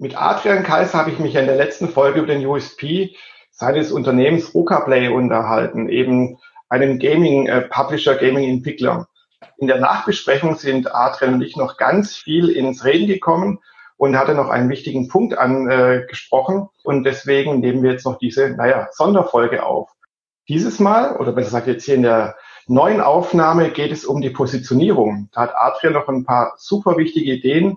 Mit Adrian Kaiser habe ich mich in der letzten Folge über den USP seines Unternehmens Rocaplay unterhalten, eben einem Gaming-Publisher, äh, Gaming-Entwickler. In der Nachbesprechung sind Adrian und ich noch ganz viel ins Reden gekommen und hatte noch einen wichtigen Punkt angesprochen. und deswegen nehmen wir jetzt noch diese, naja, Sonderfolge auf. Dieses Mal, oder besser gesagt jetzt hier in der neuen Aufnahme, geht es um die Positionierung. Da hat Adrian noch ein paar super wichtige Ideen,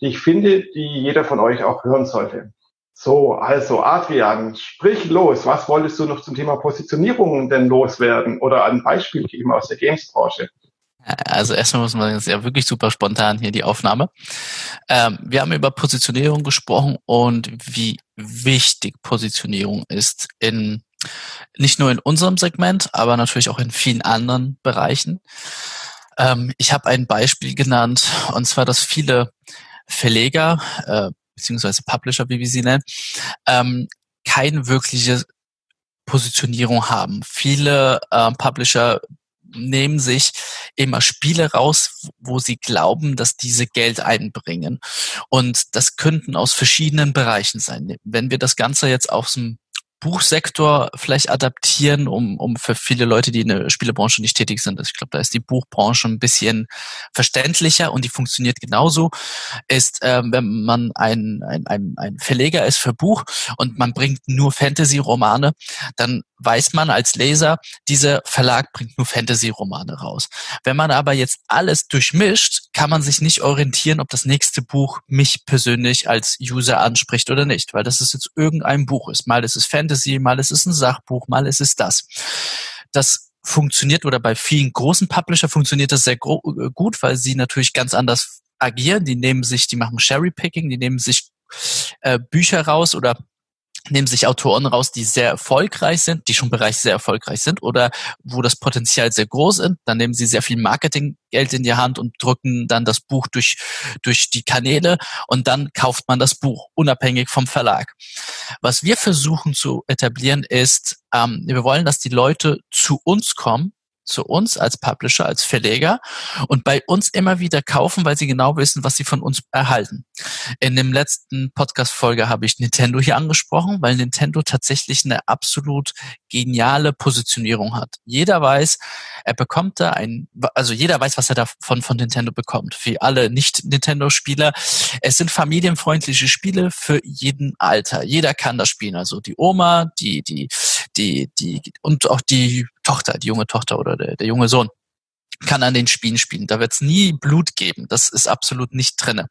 die ich finde, die jeder von euch auch hören sollte. So, also Adrian, sprich los. Was wolltest du noch zum Thema Positionierung denn loswerden oder ein Beispiel geben aus der Games-Branche? Also erstmal muss man jetzt ja wirklich super spontan hier die Aufnahme. Ähm, wir haben über Positionierung gesprochen und wie wichtig Positionierung ist in nicht nur in unserem Segment, aber natürlich auch in vielen anderen Bereichen. Ähm, ich habe ein Beispiel genannt und zwar, dass viele Verleger äh, beziehungsweise Publisher, wie wir sie nennen, ähm, keine wirkliche Positionierung haben. Viele äh, Publisher nehmen sich immer Spiele raus, wo sie glauben, dass diese Geld einbringen. Und das könnten aus verschiedenen Bereichen sein. Wenn wir das Ganze jetzt aus dem Buchsektor vielleicht adaptieren, um, um für viele Leute, die in der Spielebranche nicht tätig sind. Ich glaube, da ist die Buchbranche ein bisschen verständlicher und die funktioniert genauso. Ist, ähm, wenn man ein, ein, ein, ein Verleger ist für Buch und man bringt nur Fantasy-Romane, dann weiß man als Leser, dieser Verlag bringt nur Fantasy-Romane raus. Wenn man aber jetzt alles durchmischt, kann man sich nicht orientieren, ob das nächste Buch mich persönlich als User anspricht oder nicht, weil das ist jetzt irgendein Buch ist. Mal ist es Fantasy, mal ist es ein Sachbuch, mal ist es das. Das funktioniert oder bei vielen großen Publisher funktioniert das sehr äh, gut, weil sie natürlich ganz anders agieren. Die nehmen sich, die machen Cherry-Picking, die nehmen sich äh, Bücher raus oder nehmen sich Autoren raus, die sehr erfolgreich sind, die schon bereits sehr erfolgreich sind oder wo das Potenzial sehr groß ist. Dann nehmen sie sehr viel Marketinggeld in die Hand und drücken dann das Buch durch, durch die Kanäle und dann kauft man das Buch, unabhängig vom Verlag. Was wir versuchen zu etablieren ist, ähm, wir wollen, dass die Leute zu uns kommen zu uns als Publisher, als Verleger und bei uns immer wieder kaufen, weil sie genau wissen, was sie von uns erhalten. In dem letzten Podcast-Folge habe ich Nintendo hier angesprochen, weil Nintendo tatsächlich eine absolut geniale Positionierung hat. Jeder weiß, er bekommt da ein, also jeder weiß, was er da von, von Nintendo bekommt. Für alle Nicht-Nintendo-Spieler. Es sind familienfreundliche Spiele für jeden Alter. Jeder kann das spielen. Also die Oma, die, die, die, die, und auch die Tochter, die junge Tochter oder der, der junge Sohn kann an den Spielen spielen. Da wird es nie Blut geben. Das ist absolut nicht drinne.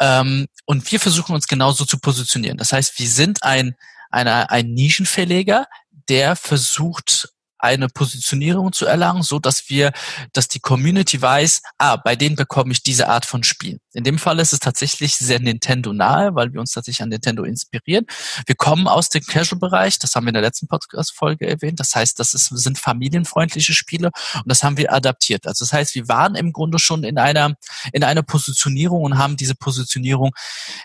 Ähm, und wir versuchen uns genauso zu positionieren. Das heißt, wir sind ein, eine, ein Nischenverleger, der versucht, eine Positionierung zu erlangen, so dass wir, dass die Community weiß, ah, bei denen bekomme ich diese Art von Spiel. In dem Fall ist es tatsächlich sehr Nintendo nahe, weil wir uns tatsächlich an Nintendo inspirieren. Wir kommen aus dem Casual-Bereich, das haben wir in der letzten Podcast-Folge erwähnt. Das heißt, das ist, sind familienfreundliche Spiele und das haben wir adaptiert. Also das heißt, wir waren im Grunde schon in einer, in einer Positionierung und haben diese Positionierung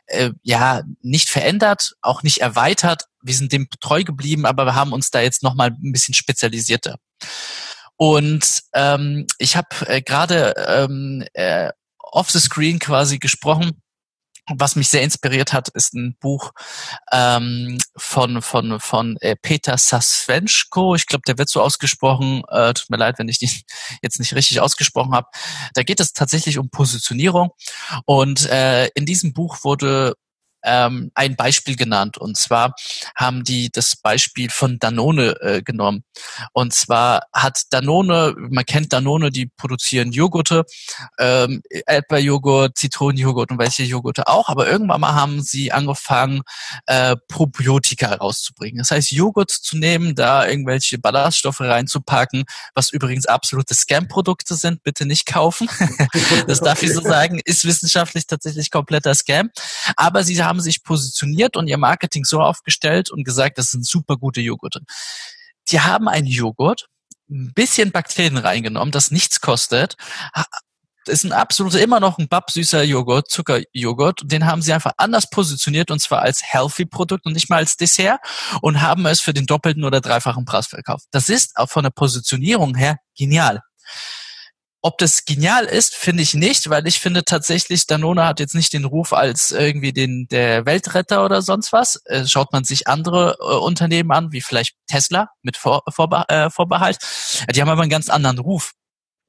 äh, ja nicht verändert, auch nicht erweitert, wir sind dem treu geblieben, aber wir haben uns da jetzt nochmal ein bisschen spezialisierter. Und ähm, ich habe äh, gerade ähm, äh, off the screen quasi gesprochen. Was mich sehr inspiriert hat, ist ein Buch ähm, von von von äh, Peter Sasvenschko. Ich glaube, der wird so ausgesprochen. Äh, tut mir leid, wenn ich die jetzt nicht richtig ausgesprochen habe. Da geht es tatsächlich um Positionierung und äh, in diesem Buch wurde ähm, ein Beispiel genannt. Und zwar haben die das Beispiel von Danone äh, genommen. Und zwar hat Danone, man kennt Danone, die produzieren Joghurte, ähm, Erdbeerjoghurt, Zitronenjoghurt und welche Joghurte auch. Aber irgendwann mal haben sie angefangen, äh, Probiotika rauszubringen. Das heißt, Joghurt zu nehmen, da irgendwelche Ballaststoffe reinzupacken, was übrigens absolute Scam-Produkte sind, bitte nicht kaufen. das darf ich so sagen, ist wissenschaftlich tatsächlich kompletter Scam. Aber sie haben haben sich positioniert und ihr Marketing so aufgestellt und gesagt, das sind super gute Joghurte. Die haben einen Joghurt, ein bisschen Bakterien reingenommen, das nichts kostet, ist ein absoluter, immer noch ein babsüßer Joghurt, Zuckerjoghurt. Den haben sie einfach anders positioniert und zwar als Healthy-Produkt und nicht mal als Dessert und haben es für den doppelten oder dreifachen Preis verkauft. Das ist auch von der Positionierung her genial. Ob das genial ist, finde ich nicht, weil ich finde tatsächlich, Danone hat jetzt nicht den Ruf als irgendwie den der Weltretter oder sonst was. Äh, schaut man sich andere äh, Unternehmen an, wie vielleicht Tesla mit Vor Vorbe äh, Vorbehalt, die haben aber einen ganz anderen Ruf.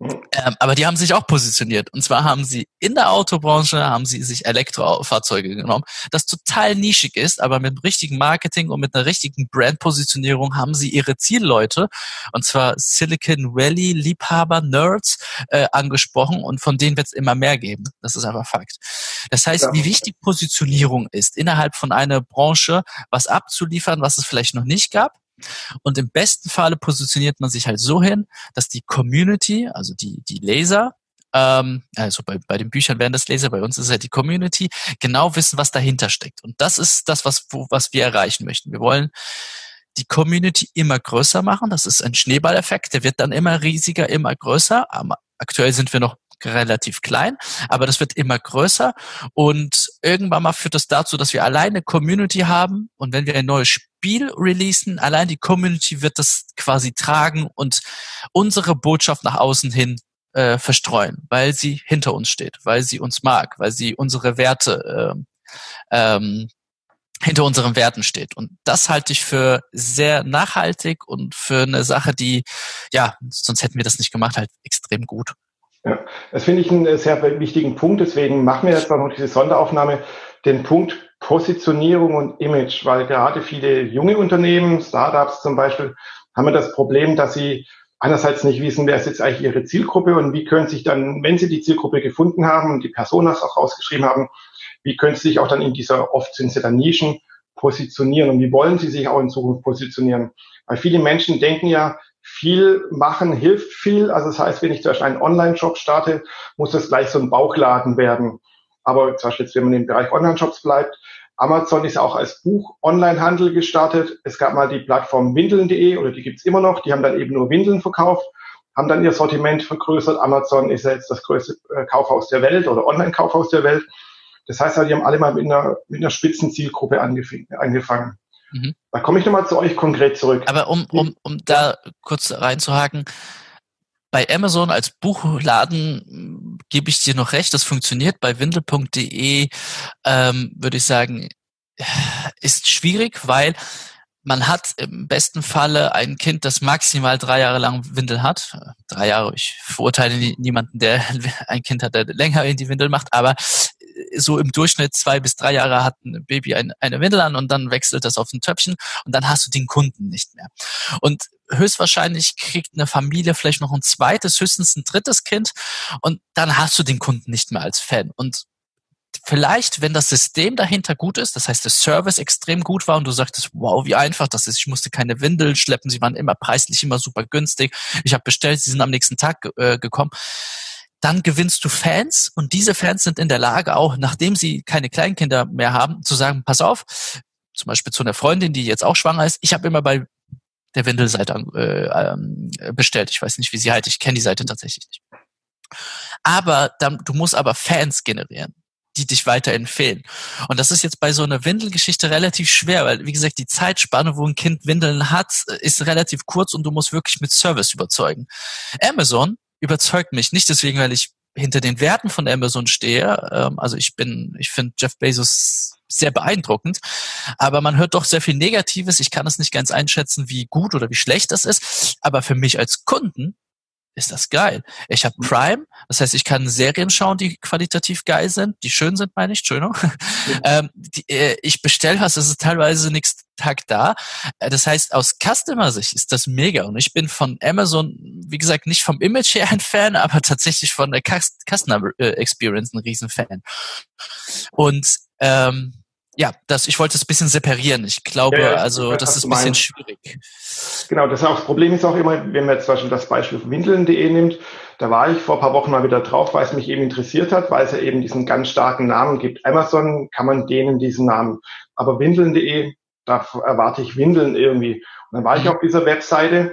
Ähm, aber die haben sich auch positioniert. Und zwar haben sie in der Autobranche, haben sie sich Elektrofahrzeuge genommen, das total nischig ist, aber mit richtigen Marketing und mit einer richtigen Brandpositionierung haben sie ihre Zielleute, und zwar Silicon Valley Liebhaber, Nerds, äh, angesprochen und von denen wird es immer mehr geben. Das ist einfach Fakt. Das heißt, ja. wie wichtig Positionierung ist, innerhalb von einer Branche was abzuliefern, was es vielleicht noch nicht gab, und im besten Falle positioniert man sich halt so hin, dass die Community, also die, die Leser, ähm, also bei, bei den Büchern wären das Leser, bei uns ist es halt die Community, genau wissen, was dahinter steckt. Und das ist das, was, wo, was wir erreichen möchten. Wir wollen die Community immer größer machen. Das ist ein Schneeballeffekt. Der wird dann immer riesiger, immer größer. Aber aktuell sind wir noch relativ klein, aber das wird immer größer. Und irgendwann mal führt das dazu, dass wir alleine Community haben. Und wenn wir ein neues Spiel releasen, allein die Community wird das quasi tragen und unsere Botschaft nach außen hin äh, verstreuen, weil sie hinter uns steht, weil sie uns mag, weil sie unsere Werte äh, ähm, hinter unseren Werten steht. Und das halte ich für sehr nachhaltig und für eine Sache, die, ja, sonst hätten wir das nicht gemacht, halt extrem gut. Ja, das finde ich einen sehr wichtigen Punkt. Deswegen machen wir jetzt noch diese Sonderaufnahme, den Punkt Positionierung und Image, weil gerade viele junge Unternehmen, Startups zum Beispiel, haben das Problem, dass sie einerseits nicht wissen, wer ist jetzt eigentlich ihre Zielgruppe und wie können sich dann, wenn sie die Zielgruppe gefunden haben und die Personas auch rausgeschrieben haben, wie können sie sich auch dann in dieser, oft sind sie dann Nischen, positionieren und wie wollen sie sich auch in Zukunft positionieren? Weil viele Menschen denken ja, viel machen hilft viel. Also das heißt, wenn ich zum Beispiel einen Online-Shop starte, muss das gleich so ein Bauchladen werden. Aber zum Beispiel jetzt, wenn man im Bereich Online-Shops bleibt, Amazon ist auch als Buch-Online-Handel gestartet. Es gab mal die Plattform windeln.de oder die gibt's immer noch. Die haben dann eben nur Windeln verkauft, haben dann ihr Sortiment vergrößert. Amazon ist ja jetzt das größte äh, Kaufhaus der Welt oder Online-Kaufhaus der Welt. Das heißt, die haben alle mal mit einer, mit einer Spitzenzielgruppe angefangen. Mhm. Da komme ich nochmal zu euch konkret zurück. Aber um, um, um da kurz reinzuhaken, bei Amazon als Buchladen gebe ich dir noch recht, das funktioniert. Bei windel.de ähm, würde ich sagen, ist schwierig, weil man hat im besten Falle ein Kind, das maximal drei Jahre lang Windel hat. Drei Jahre, ich verurteile niemanden, der ein Kind hat, der länger in die Windel macht, aber so im Durchschnitt zwei bis drei Jahre hat ein Baby ein, eine Windel an und dann wechselt das auf ein Töpfchen und dann hast du den Kunden nicht mehr. Und höchstwahrscheinlich kriegt eine Familie vielleicht noch ein zweites, höchstens ein drittes Kind und dann hast du den Kunden nicht mehr als Fan. Und vielleicht, wenn das System dahinter gut ist, das heißt, der Service extrem gut war und du sagtest, wow, wie einfach das ist. Ich musste keine Windeln schleppen, sie waren immer preislich, immer super günstig. Ich habe bestellt, sie sind am nächsten Tag äh, gekommen dann gewinnst du Fans und diese Fans sind in der Lage auch, nachdem sie keine Kleinkinder mehr haben, zu sagen, pass auf, zum Beispiel zu einer Freundin, die jetzt auch schwanger ist, ich habe immer bei der Windelseite äh, ähm, bestellt. Ich weiß nicht, wie sie heißt, ich kenne die Seite tatsächlich nicht. Aber dann, du musst aber Fans generieren die dich weiterempfehlen. Und das ist jetzt bei so einer Windelgeschichte relativ schwer, weil, wie gesagt, die Zeitspanne, wo ein Kind Windeln hat, ist relativ kurz und du musst wirklich mit Service überzeugen. Amazon überzeugt mich. Nicht deswegen, weil ich hinter den Werten von Amazon stehe. Ähm, also ich bin, ich finde Jeff Bezos sehr beeindruckend, aber man hört doch sehr viel Negatives. Ich kann es nicht ganz einschätzen, wie gut oder wie schlecht das ist. Aber für mich als Kunden ist das geil. Ich habe Prime, das heißt, ich kann Serien schauen, die qualitativ geil sind, die schön sind, meine ich, Entschuldigung. Ja. ähm, die, äh, ich bestelle was, es ist teilweise nichts Tag da. Äh, das heißt, aus Customer-Sicht ist das mega. Und ich bin von Amazon, wie gesagt, nicht vom Image her ein Fan, aber tatsächlich von der Customer äh, Experience ein Riesenfan. Und ähm, ja, das, ich wollte es ein bisschen separieren. Ich glaube, ja, also das ist ein bisschen schwierig. Genau, das, auch, das Problem ist auch immer, wenn man jetzt zum Beispiel das Beispiel Windeln.de nimmt, da war ich vor ein paar Wochen mal wieder drauf, weil es mich eben interessiert hat, weil es ja eben diesen ganz starken Namen gibt. Amazon kann man denen diesen Namen. Aber Windeln.de, da erwarte ich Windeln irgendwie. Und dann war ich mhm. auf dieser Webseite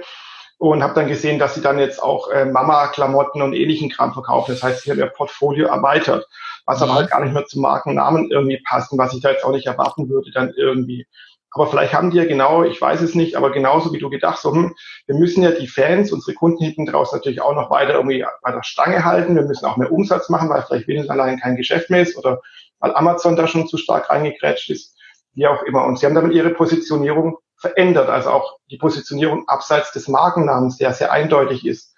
und habe dann gesehen, dass sie dann jetzt auch äh, Mama-Klamotten und ähnlichen Kram verkaufen. Das heißt, sie haben ihr Portfolio erweitert, was aber halt gar nicht mehr zum Markennamen irgendwie passt und was ich da jetzt auch nicht erwarten würde dann irgendwie. Aber vielleicht haben die ja genau, ich weiß es nicht, aber genauso wie du gedacht, so, hm, wir müssen ja die Fans, unsere Kunden hinten draus natürlich auch noch weiter irgendwie bei der Stange halten. Wir müssen auch mehr Umsatz machen, weil vielleicht Windows allein kein Geschäft mehr ist oder weil Amazon da schon zu stark reingekrätscht ist, wie auch immer. Und sie haben damit ihre Positionierung verändert, also auch die Positionierung abseits des Markennamens, der sehr eindeutig ist.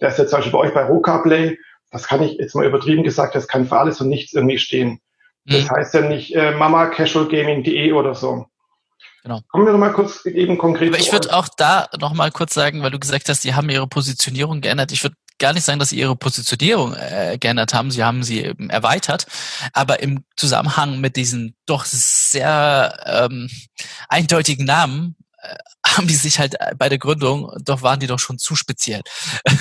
Der ist jetzt zum Beispiel bei euch bei Rocaplay, das kann ich jetzt mal übertrieben gesagt, das kann für alles und nichts irgendwie stehen. Das mhm. heißt ja nicht äh, mamacasualgaming.de oder so. Genau. Kommen wir nochmal kurz eben konkret. Aber ich würde auch da nochmal kurz sagen, weil du gesagt hast, die haben ihre Positionierung geändert. Ich würde gar nicht sagen, dass sie ihre Positionierung äh, geändert haben. Sie haben sie eben erweitert. Aber im Zusammenhang mit diesen doch sehr ähm, eindeutigen Namen äh, haben die sich halt bei der Gründung, doch waren die doch schon zu speziell. und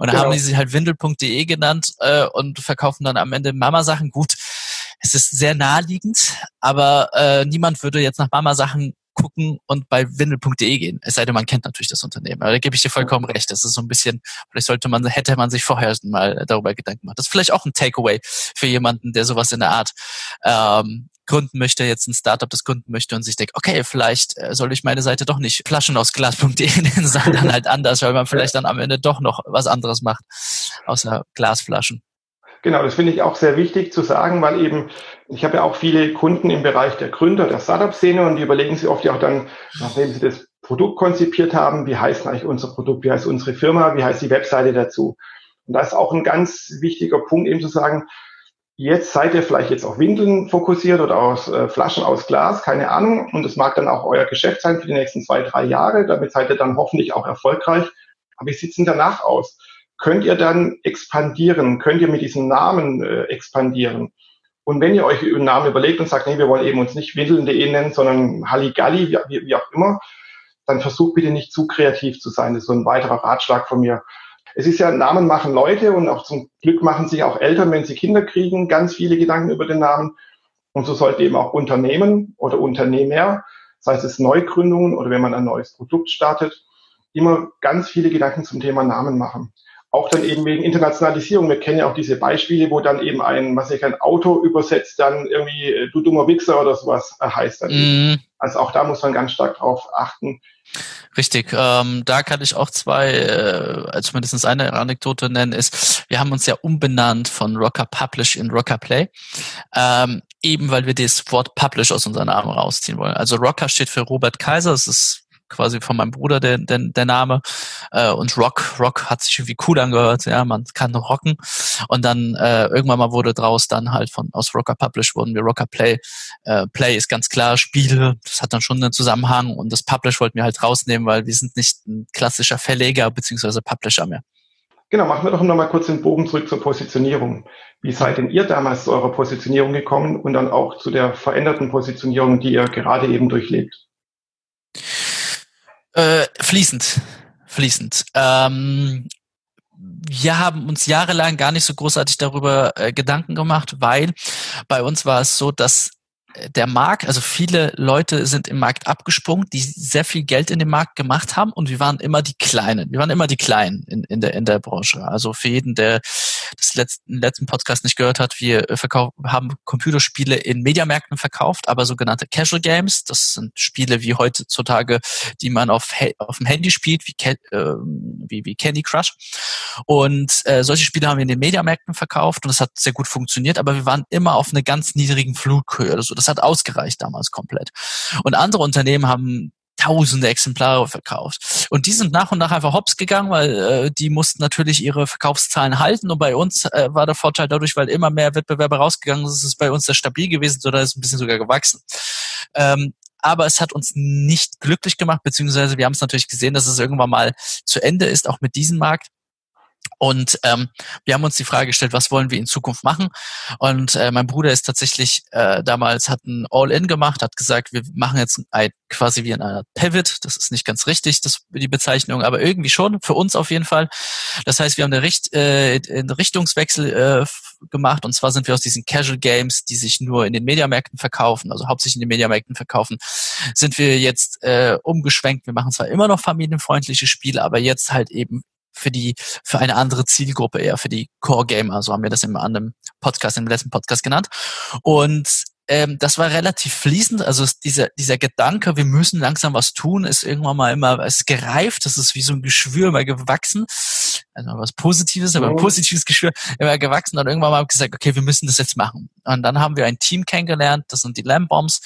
dann genau. haben die sich halt windel.de genannt äh, und verkaufen dann am Ende Mama-Sachen. Gut, es ist sehr naheliegend, aber äh, niemand würde jetzt nach Mama-Sachen gucken und bei windel.de gehen. Es sei denn, man kennt natürlich das Unternehmen. Aber da gebe ich dir vollkommen recht. Das ist so ein bisschen, vielleicht sollte man, hätte man sich vorher mal darüber Gedanken gemacht. Das ist vielleicht auch ein Takeaway für jemanden, der sowas in der Art ähm, gründen möchte, jetzt ein Startup das gründen möchte und sich denkt, okay, vielleicht äh, soll ich meine Seite doch nicht flaschenausglas.de nennen, sondern halt anders, weil man vielleicht dann am Ende doch noch was anderes macht, außer Glasflaschen. Genau, das finde ich auch sehr wichtig zu sagen, weil eben, ich habe ja auch viele Kunden im Bereich der Gründer, der Startup-Szene und die überlegen sich oft ja auch dann, nachdem sie das Produkt konzipiert haben, wie heißt eigentlich unser Produkt, wie heißt unsere Firma, wie heißt die Webseite dazu. Und da ist auch ein ganz wichtiger Punkt eben zu sagen, jetzt seid ihr vielleicht jetzt auf Windeln fokussiert oder aus äh, Flaschen aus Glas, keine Ahnung. Und das mag dann auch euer Geschäft sein für die nächsten zwei, drei Jahre. Damit seid ihr dann hoffentlich auch erfolgreich. Aber wie sieht's denn danach aus? könnt ihr dann expandieren, könnt ihr mit diesem Namen äh, expandieren. Und wenn ihr euch einen Namen überlegt und sagt, nee, wir wollen eben uns nicht windeln.de nennen, sondern Halligalli, wie, wie auch immer, dann versucht bitte nicht zu kreativ zu sein. Das ist so ein weiterer Ratschlag von mir. Es ist ja, Namen machen Leute und auch zum Glück machen sich auch Eltern, wenn sie Kinder kriegen, ganz viele Gedanken über den Namen. Und so sollte eben auch Unternehmen oder Unternehmer, sei es Neugründungen oder wenn man ein neues Produkt startet, immer ganz viele Gedanken zum Thema Namen machen auch dann eben wegen Internationalisierung. Wir kennen ja auch diese Beispiele, wo dann eben ein, was ich ein Auto übersetzt, dann irgendwie äh, du dummer Wichser oder sowas äh, heißt dann. Mm. Also auch da muss man ganz stark drauf achten. Richtig, ähm, da kann ich auch zwei, äh, zumindest eine Anekdote nennen, ist, wir haben uns ja umbenannt von Rocker Publish in Rocker Play, ähm, eben weil wir das Wort Publish aus unserem Namen rausziehen wollen. Also Rocker steht für Robert Kaiser, das ist quasi von meinem Bruder der, der, der Name. Äh, und Rock, Rock hat sich irgendwie cool angehört, ja, man kann rocken. Und dann äh, irgendwann mal wurde draus dann halt von aus Rocker Publish wurden wir Rocker Play. Äh, Play ist ganz klar Spiele, das hat dann schon einen Zusammenhang und das Publish wollten wir halt rausnehmen, weil wir sind nicht ein klassischer Verleger beziehungsweise Publisher mehr. Genau, machen wir doch noch mal kurz den Bogen zurück zur Positionierung. Wie seid denn ihr damals zu eurer Positionierung gekommen und dann auch zu der veränderten Positionierung, die ihr gerade eben durchlebt? Äh, fließend. Fließend. Ähm, wir haben uns jahrelang gar nicht so großartig darüber äh, Gedanken gemacht, weil bei uns war es so, dass der Markt, also viele Leute sind im Markt abgesprungen, die sehr viel Geld in den Markt gemacht haben und wir waren immer die Kleinen. Wir waren immer die Kleinen in, in, der, in der Branche. Also für jeden, der das letzten, letzten Podcast nicht gehört hat, wir verkauf, haben Computerspiele in Mediamärkten verkauft, aber sogenannte Casual Games, das sind Spiele wie heutzutage, die man auf, auf dem Handy spielt, wie, äh, wie, wie Candy Crush. Und äh, solche Spiele haben wir in den Mediamärkten verkauft und das hat sehr gut funktioniert, aber wir waren immer auf einer ganz niedrigen Flughöhe. Also das hat ausgereicht damals komplett. Und andere Unternehmen haben tausende Exemplare verkauft. Und die sind nach und nach einfach hops gegangen, weil äh, die mussten natürlich ihre Verkaufszahlen halten. Und bei uns äh, war der Vorteil dadurch, weil immer mehr Wettbewerber rausgegangen sind, ist es bei uns sehr stabil gewesen, sondern ist ein bisschen sogar gewachsen. Ähm, aber es hat uns nicht glücklich gemacht, beziehungsweise wir haben es natürlich gesehen, dass es irgendwann mal zu Ende ist, auch mit diesem Markt. Und ähm, wir haben uns die Frage gestellt, was wollen wir in Zukunft machen? Und äh, mein Bruder ist tatsächlich äh, damals hat ein All-In gemacht, hat gesagt, wir machen jetzt ein, quasi wie eine Pivot. Das ist nicht ganz richtig, das die Bezeichnung, aber irgendwie schon für uns auf jeden Fall. Das heißt, wir haben eine Richt, äh, einen Richtungswechsel äh, gemacht. Und zwar sind wir aus diesen Casual Games, die sich nur in den Mediamärkten verkaufen, also hauptsächlich in den Mediamärkten verkaufen, sind wir jetzt äh, umgeschwenkt. Wir machen zwar immer noch familienfreundliche Spiele, aber jetzt halt eben für die, für eine andere Zielgruppe eher, für die Core Gamer, so haben wir das im anderen Podcast, im letzten Podcast genannt. Und ähm, das war relativ fließend. Also dieser, dieser Gedanke, wir müssen langsam was tun, ist irgendwann mal immer es gereift. Das ist wie so ein Geschwür immer gewachsen. Also was Positives, aber ein positives Geschwür immer gewachsen. Und irgendwann mal haben wir gesagt, okay, wir müssen das jetzt machen. Und dann haben wir ein Team kennengelernt. Das sind die Lambombs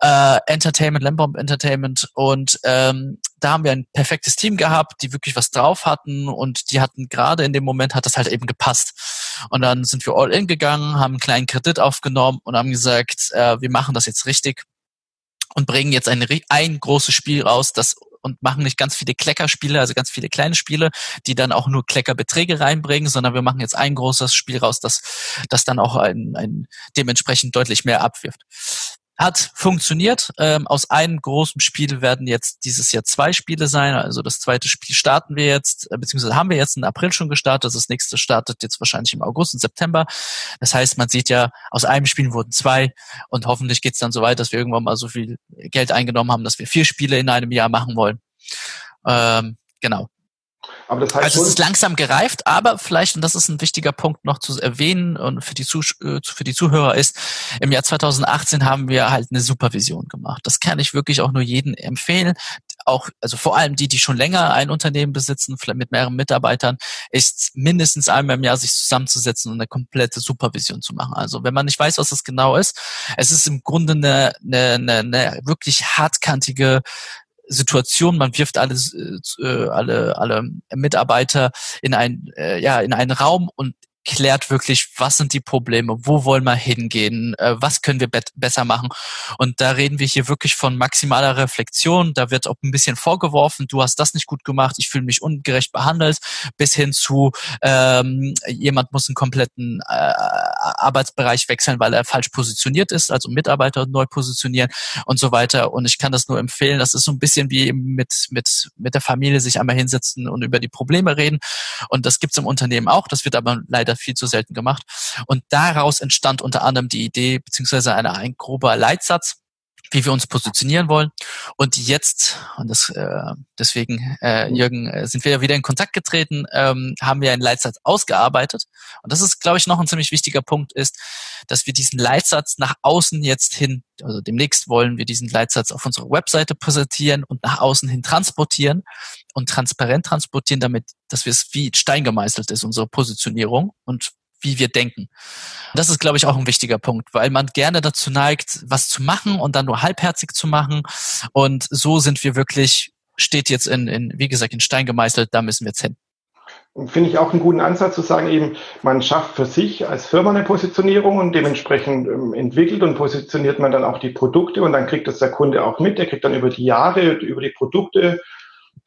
äh, Entertainment, Lambomb Entertainment und ähm, da haben wir ein perfektes Team gehabt, die wirklich was drauf hatten und die hatten gerade in dem Moment hat das halt eben gepasst. Und dann sind wir all in gegangen, haben einen kleinen Kredit aufgenommen und haben gesagt, äh, wir machen das jetzt richtig und bringen jetzt ein, ein großes Spiel raus, das und machen nicht ganz viele Kleckerspiele, also ganz viele kleine Spiele, die dann auch nur Kleckerbeträge reinbringen, sondern wir machen jetzt ein großes Spiel raus, das, das dann auch ein, ein dementsprechend deutlich mehr abwirft hat funktioniert. Ähm, aus einem großen Spiel werden jetzt dieses Jahr zwei Spiele sein. Also das zweite Spiel starten wir jetzt, äh, beziehungsweise haben wir jetzt im April schon gestartet. Das nächste startet jetzt wahrscheinlich im August und September. Das heißt, man sieht ja, aus einem Spiel wurden zwei und hoffentlich geht's dann so weit, dass wir irgendwann mal so viel Geld eingenommen haben, dass wir vier Spiele in einem Jahr machen wollen. Ähm, genau. Aber das heißt also es ist langsam gereift, aber vielleicht, und das ist ein wichtiger Punkt noch zu erwähnen und für die, Zuh äh, für die Zuhörer ist, im Jahr 2018 haben wir halt eine Supervision gemacht. Das kann ich wirklich auch nur jedem empfehlen. Auch, also vor allem die, die schon länger ein Unternehmen besitzen, vielleicht mit mehreren Mitarbeitern, ist mindestens einmal im Jahr sich zusammenzusetzen und eine komplette Supervision zu machen. Also wenn man nicht weiß, was das genau ist, es ist im Grunde eine, eine, eine, eine wirklich hartkantige Situation, man wirft alles, äh, alle, alle Mitarbeiter in ein, äh, ja, in einen Raum und klärt wirklich, was sind die Probleme, wo wollen wir hingehen, äh, was können wir be besser machen. Und da reden wir hier wirklich von maximaler Reflexion. Da wird auch ein bisschen vorgeworfen, du hast das nicht gut gemacht, ich fühle mich ungerecht behandelt, bis hin zu ähm, jemand muss einen kompletten äh, Arbeitsbereich wechseln, weil er falsch positioniert ist, also Mitarbeiter neu positionieren und so weiter. Und ich kann das nur empfehlen. Das ist so ein bisschen wie mit, mit, mit der Familie sich einmal hinsetzen und über die Probleme reden. Und das gibt's im Unternehmen auch. Das wird aber leider viel zu selten gemacht. Und daraus entstand unter anderem die Idee, beziehungsweise eine, ein grober Leitsatz, wie wir uns positionieren wollen. Und jetzt, und das, äh, deswegen, äh, Jürgen, äh, sind wir ja wieder in Kontakt getreten, ähm, haben wir einen Leitsatz ausgearbeitet. Und das ist, glaube ich, noch ein ziemlich wichtiger Punkt ist, dass wir diesen Leitsatz nach außen jetzt hin, also demnächst wollen wir diesen Leitsatz auf unserer Webseite präsentieren und nach außen hin transportieren und transparent transportieren, damit, dass wir es wie Stein gemeißelt ist, unsere Positionierung und wie wir denken. Das ist, glaube ich, auch ein wichtiger Punkt, weil man gerne dazu neigt, was zu machen und dann nur halbherzig zu machen. Und so sind wir wirklich, steht jetzt in, in wie gesagt, in Stein gemeißelt, da müssen wir jetzt hin. Finde ich auch einen guten Ansatz zu sagen, eben, man schafft für sich als Firma eine Positionierung und dementsprechend ähm, entwickelt und positioniert man dann auch die Produkte und dann kriegt das der Kunde auch mit. Der kriegt dann über die Jahre, über die Produkte,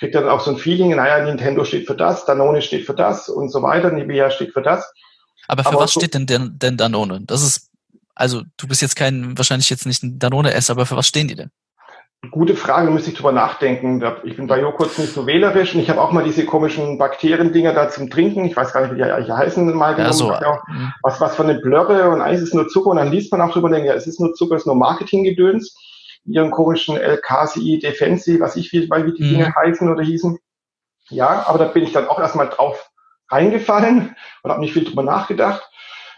kriegt dann auch so ein Feeling, naja, Nintendo steht für das, Danone steht für das und so weiter, Nivea steht für das. Aber für aber was so steht denn, denn, denn Danone? Das ist, also du bist jetzt kein, wahrscheinlich jetzt nicht ein Danone-Esser, aber für was stehen die denn? Gute Frage, müsste ich drüber nachdenken. Ich bin bei Joghurt nicht so wählerisch und ich habe auch mal diese komischen Bakteriendinger da zum Trinken. Ich weiß gar nicht, wie die eigentlich heißen, mal genommen. Ja, so. Auch, mhm. was, was von eine Blöre und eigentlich ist es nur Zucker und dann liest man auch drüber und denkt, ja, es ist nur Zucker, es ist nur Marketinggedöns. Ihren komischen LKCI Defensi, was ich wie, wie die mhm. Dinge heißen oder hießen. Ja, aber da bin ich dann auch erstmal drauf reingefallen und habe nicht viel drüber nachgedacht,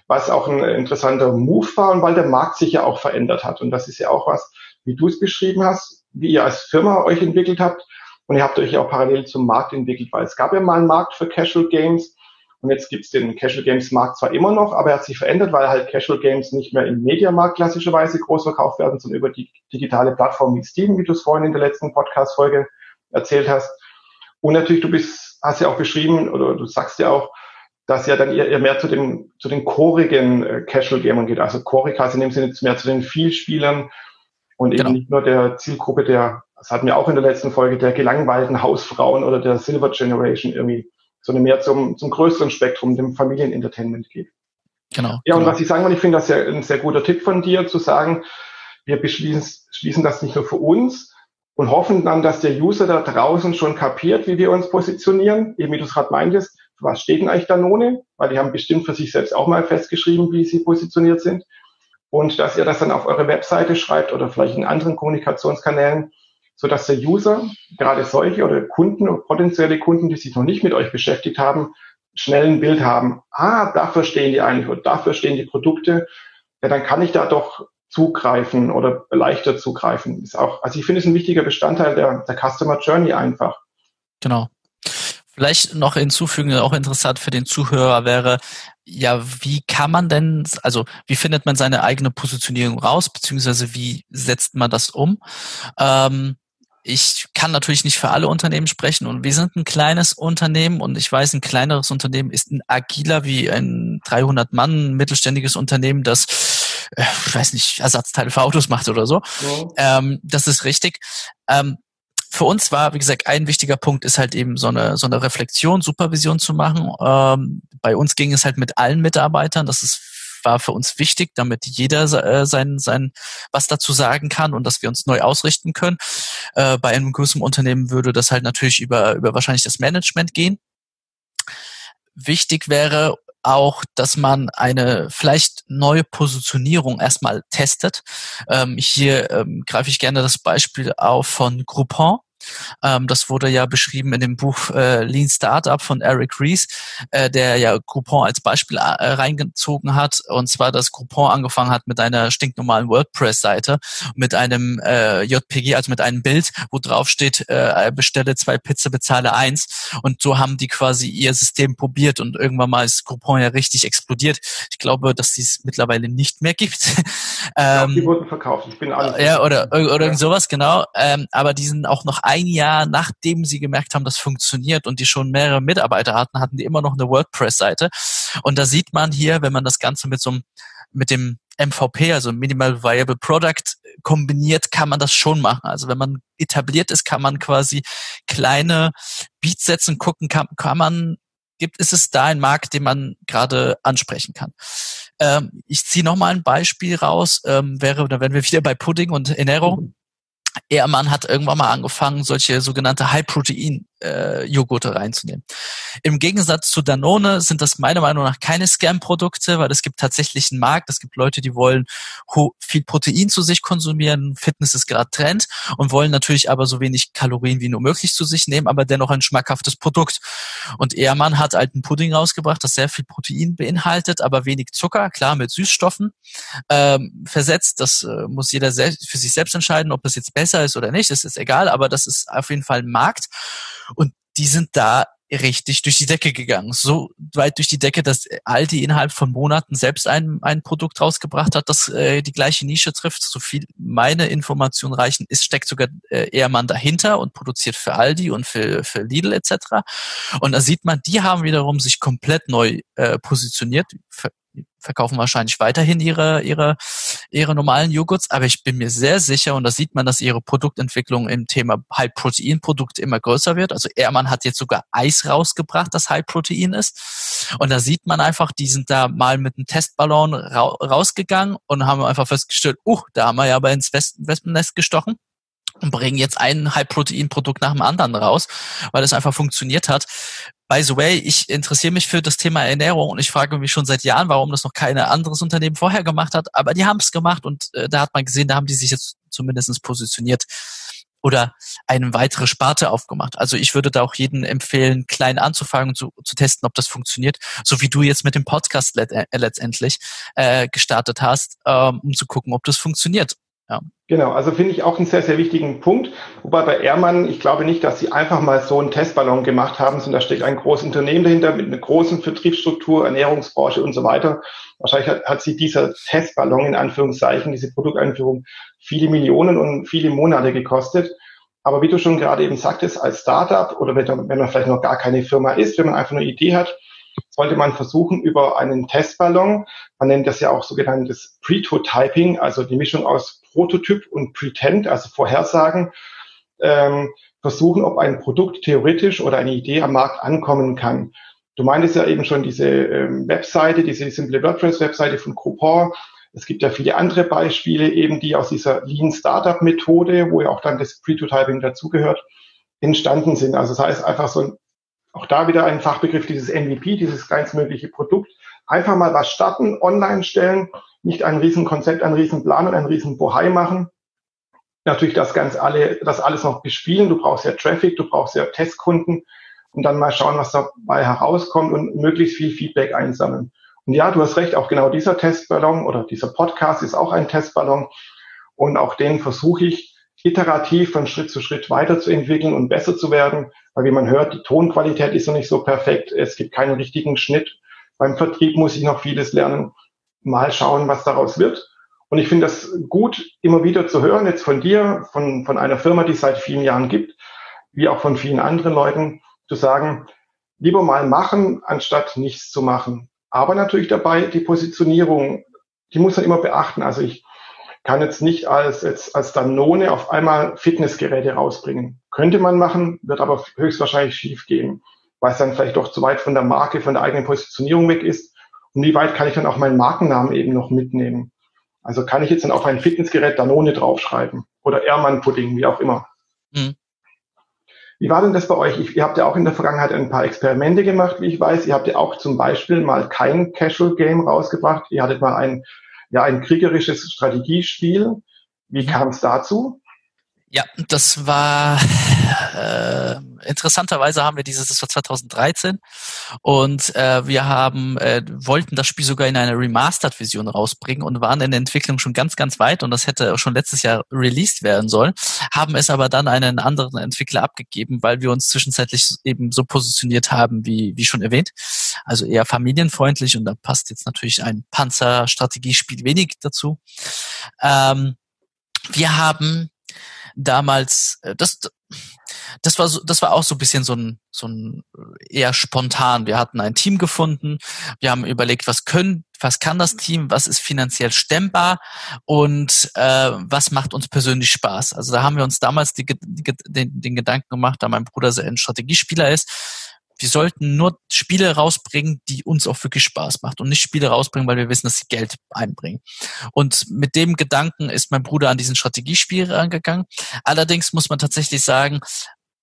was auch ein interessanter Move war und weil der Markt sich ja auch verändert hat. Und das ist ja auch was, wie du es beschrieben hast, wie ihr als Firma euch entwickelt habt. Und ihr habt euch ja auch parallel zum Markt entwickelt, weil es gab ja mal einen Markt für Casual Games. Und jetzt gibt's den Casual Games Markt zwar immer noch, aber er hat sich verändert, weil halt Casual Games nicht mehr im Mediamarkt klassischerweise groß verkauft werden, sondern über die digitale Plattform wie Steam, wie du es vorhin in der letzten Podcast-Folge erzählt hast. Und natürlich, du bist hast ja auch beschrieben, oder du sagst ja auch, dass ja dann eher, mehr zu den, zu den chorigen äh, Casual Gamern geht. Also chorig heißt in dem Sinne mehr zu den Vielspielern und eben genau. nicht nur der Zielgruppe der, das hatten wir auch in der letzten Folge, der gelangweilten Hausfrauen oder der Silver Generation irgendwie sondern mehr zum, zum größeren Spektrum, dem Familienentertainment geht. Genau. Ja, und genau. was ich sagen wollte, ich finde das ja ein sehr guter Tipp von dir, zu sagen, wir beschließen schließen das nicht nur für uns und hoffen dann, dass der User da draußen schon kapiert, wie wir uns positionieren, eben wie du es gerade meintest, für was steht denn eigentlich Danone? Weil die haben bestimmt für sich selbst auch mal festgeschrieben, wie sie positioniert sind. Und dass ihr das dann auf eure Webseite schreibt oder vielleicht in anderen Kommunikationskanälen, so dass der User, gerade solche oder Kunden oder potenzielle Kunden, die sich noch nicht mit euch beschäftigt haben, schnell ein Bild haben, ah, dafür stehen die eigentlich oder dafür stehen die Produkte, ja, dann kann ich da doch zugreifen oder leichter zugreifen. Ist auch, also ich finde es ein wichtiger Bestandteil der, der Customer Journey einfach. Genau. Vielleicht noch hinzufügen, auch interessant für den Zuhörer wäre, ja, wie kann man denn, also wie findet man seine eigene Positionierung raus, beziehungsweise wie setzt man das um? Ähm, ich kann natürlich nicht für alle Unternehmen sprechen und wir sind ein kleines Unternehmen und ich weiß, ein kleineres Unternehmen ist ein agiler wie ein 300 Mann mittelständiges Unternehmen, das, äh, ich weiß nicht, Ersatzteile für Autos macht oder so. Ja. Ähm, das ist richtig. Ähm, für uns war, wie gesagt, ein wichtiger Punkt ist halt eben so eine, so eine Reflexion, Supervision zu machen. Ähm, bei uns ging es halt mit allen Mitarbeitern. Das ist war für uns wichtig, damit jeder äh, sein, sein was dazu sagen kann und dass wir uns neu ausrichten können. Äh, bei einem größeren Unternehmen würde das halt natürlich über, über wahrscheinlich das Management gehen. Wichtig wäre auch, dass man eine vielleicht neue Positionierung erstmal testet. Ähm, hier ähm, greife ich gerne das Beispiel auf von Groupon. Ähm, das wurde ja beschrieben in dem Buch äh, Lean Startup von Eric Ries, äh, der ja Groupon als Beispiel äh, reingezogen hat. Und zwar, dass Groupon angefangen hat mit einer stinknormalen WordPress-Seite, mit einem äh, JPG, also mit einem Bild, wo drauf steht, äh, bestelle zwei Pizza, bezahle eins. Und so haben die quasi ihr System probiert und irgendwann mal ist Groupon ja richtig explodiert. Ich glaube, dass dies mittlerweile nicht mehr gibt. ähm, ja, die wurden verkauft. Ich bin alles. Ja, oder, oder irgend sowas, genau. Ähm, aber die sind auch noch ein Jahr, nachdem sie gemerkt haben, das funktioniert und die schon mehrere Mitarbeiter hatten, hatten die immer noch eine WordPress-Seite. Und da sieht man hier, wenn man das Ganze mit so einem, mit dem MVP, also Minimal Viable Product, kombiniert, kann man das schon machen. Also wenn man etabliert ist, kann man quasi kleine Beats setzen, gucken, kann, kann man gibt, ist es da ein Markt, den man gerade ansprechen kann. Ähm, ich ziehe nochmal ein Beispiel raus, ähm, wäre, da wären wir wieder bei Pudding und Enero. Mhm. Ehrmann hat irgendwann mal angefangen, solche sogenannte High-Protein äh, Joghurte reinzunehmen. Im Gegensatz zu Danone sind das meiner Meinung nach keine Scam-Produkte, weil es gibt tatsächlich einen Markt. Es gibt Leute, die wollen viel Protein zu sich konsumieren. Fitness ist gerade Trend und wollen natürlich aber so wenig Kalorien wie nur möglich zu sich nehmen, aber dennoch ein schmackhaftes Produkt. Und Ehrmann hat alten Pudding rausgebracht, das sehr viel Protein beinhaltet, aber wenig Zucker, klar mit Süßstoffen ähm, versetzt. Das äh, muss jeder für sich selbst entscheiden, ob das jetzt besser ist oder nicht. Das ist egal, aber das ist auf jeden Fall ein Markt. Und die sind da richtig durch die Decke gegangen. So weit durch die Decke, dass Aldi innerhalb von Monaten selbst ein, ein Produkt rausgebracht hat, das äh, die gleiche Nische trifft. So viel meine Informationen reichen, ist, steckt sogar äh, Ehrmann dahinter und produziert für Aldi und für, für Lidl etc. Und da sieht man, die haben wiederum sich komplett neu äh, positioniert, verkaufen wahrscheinlich weiterhin ihre, ihre, ihre normalen Joghurts, aber ich bin mir sehr sicher, und da sieht man, dass ihre Produktentwicklung im Thema High-Protein-Produkt immer größer wird. Also Ehrmann hat jetzt sogar Eis rausgebracht, das High-Protein ist. Und da sieht man einfach, die sind da mal mit einem Testballon ra rausgegangen und haben einfach festgestellt, uh, da haben wir ja aber ins Wespennest gestochen und bringen jetzt ein High-Protein-Produkt nach dem anderen raus, weil es einfach funktioniert hat. By the way, ich interessiere mich für das Thema Ernährung und ich frage mich schon seit Jahren, warum das noch kein anderes Unternehmen vorher gemacht hat. Aber die haben es gemacht und äh, da hat man gesehen, da haben die sich jetzt zumindest positioniert oder eine weitere Sparte aufgemacht. Also ich würde da auch jeden empfehlen, klein anzufangen und zu, zu testen, ob das funktioniert, so wie du jetzt mit dem Podcast let, äh, letztendlich äh, gestartet hast, ähm, um zu gucken, ob das funktioniert. Ja. Genau, also finde ich auch einen sehr, sehr wichtigen Punkt. Wobei bei Ehrmann, ich glaube nicht, dass sie einfach mal so einen Testballon gemacht haben, sondern da steckt ein großes Unternehmen dahinter mit einer großen Vertriebsstruktur, Ernährungsbranche und so weiter. Wahrscheinlich hat, hat sie dieser Testballon in Anführungszeichen, diese Produkteinführung, viele Millionen und viele Monate gekostet. Aber wie du schon gerade eben sagtest, als Startup oder wenn, wenn man vielleicht noch gar keine Firma ist, wenn man einfach eine Idee hat, sollte man versuchen, über einen Testballon, man nennt das ja auch sogenanntes Pretotyping, also die Mischung aus Prototyp und Pretend, also Vorhersagen, ähm, versuchen, ob ein Produkt theoretisch oder eine Idee am Markt ankommen kann. Du meintest ja eben schon diese ähm, Webseite, diese simple WordPress-Webseite von Groupon. Es gibt ja viele andere Beispiele eben, die aus dieser Lean Startup Methode, wo ja auch dann das Pre-to-Typing dazugehört, entstanden sind. Also das heißt einfach so ein, auch da wieder ein Fachbegriff, dieses MVP, dieses kleinstmögliche Produkt. Einfach mal was starten, online stellen, nicht ein Riesenkonzept, ein Riesenplan und ein Riesenbohai machen. Natürlich das ganz alle, das alles noch bespielen. Du brauchst ja Traffic, du brauchst ja Testkunden und dann mal schauen, was dabei herauskommt und möglichst viel Feedback einsammeln. Und ja, du hast recht, auch genau dieser Testballon oder dieser Podcast ist auch ein Testballon. Und auch den versuche ich iterativ von Schritt zu Schritt weiterzuentwickeln und besser zu werden. Weil wie man hört, die Tonqualität ist noch nicht so perfekt. Es gibt keinen richtigen Schnitt. Beim Vertrieb muss ich noch vieles lernen. Mal schauen, was daraus wird. Und ich finde das gut, immer wieder zu hören, jetzt von dir, von, von einer Firma, die es seit vielen Jahren gibt, wie auch von vielen anderen Leuten, zu sagen, lieber mal machen, anstatt nichts zu machen. Aber natürlich dabei die Positionierung, die muss man immer beachten. Also ich kann jetzt nicht als, jetzt als Danone auf einmal Fitnessgeräte rausbringen. Könnte man machen, wird aber höchstwahrscheinlich schief gehen, weil es dann vielleicht doch zu weit von der Marke, von der eigenen Positionierung weg ist. Und wie weit kann ich dann auch meinen Markennamen eben noch mitnehmen? Also kann ich jetzt dann auf ein Fitnessgerät Danone draufschreiben oder Ehrmann Pudding, wie auch immer. Mhm. Wie war denn das bei euch? Ich, ihr habt ja auch in der Vergangenheit ein paar Experimente gemacht, wie ich weiß. Ihr habt ja auch zum Beispiel mal kein Casual Game rausgebracht. Ihr hattet mal ein, ja, ein kriegerisches Strategiespiel. Wie kam es dazu? Ja, das war äh, interessanterweise haben wir dieses, das war 2013 und äh, wir haben äh, wollten das Spiel sogar in einer Remastered-Version rausbringen und waren in der Entwicklung schon ganz, ganz weit und das hätte schon letztes Jahr released werden sollen, haben es aber dann einen anderen Entwickler abgegeben, weil wir uns zwischenzeitlich eben so positioniert haben, wie, wie schon erwähnt. Also eher familienfreundlich und da passt jetzt natürlich ein Panzer-Strategiespiel wenig dazu. Ähm, wir haben damals, äh, das, das war so, das war auch so ein bisschen so ein, so ein äh, eher spontan. Wir hatten ein Team gefunden, wir haben überlegt, was können, was kann das Team, was ist finanziell stemmbar und äh, was macht uns persönlich Spaß. Also da haben wir uns damals die, die, den, den Gedanken gemacht, da mein Bruder ein Strategiespieler ist, wir sollten nur Spiele rausbringen, die uns auch wirklich Spaß macht und nicht Spiele rausbringen, weil wir wissen, dass sie Geld einbringen. Und mit dem Gedanken ist mein Bruder an diesen Strategiespiel rangegangen. Allerdings muss man tatsächlich sagen,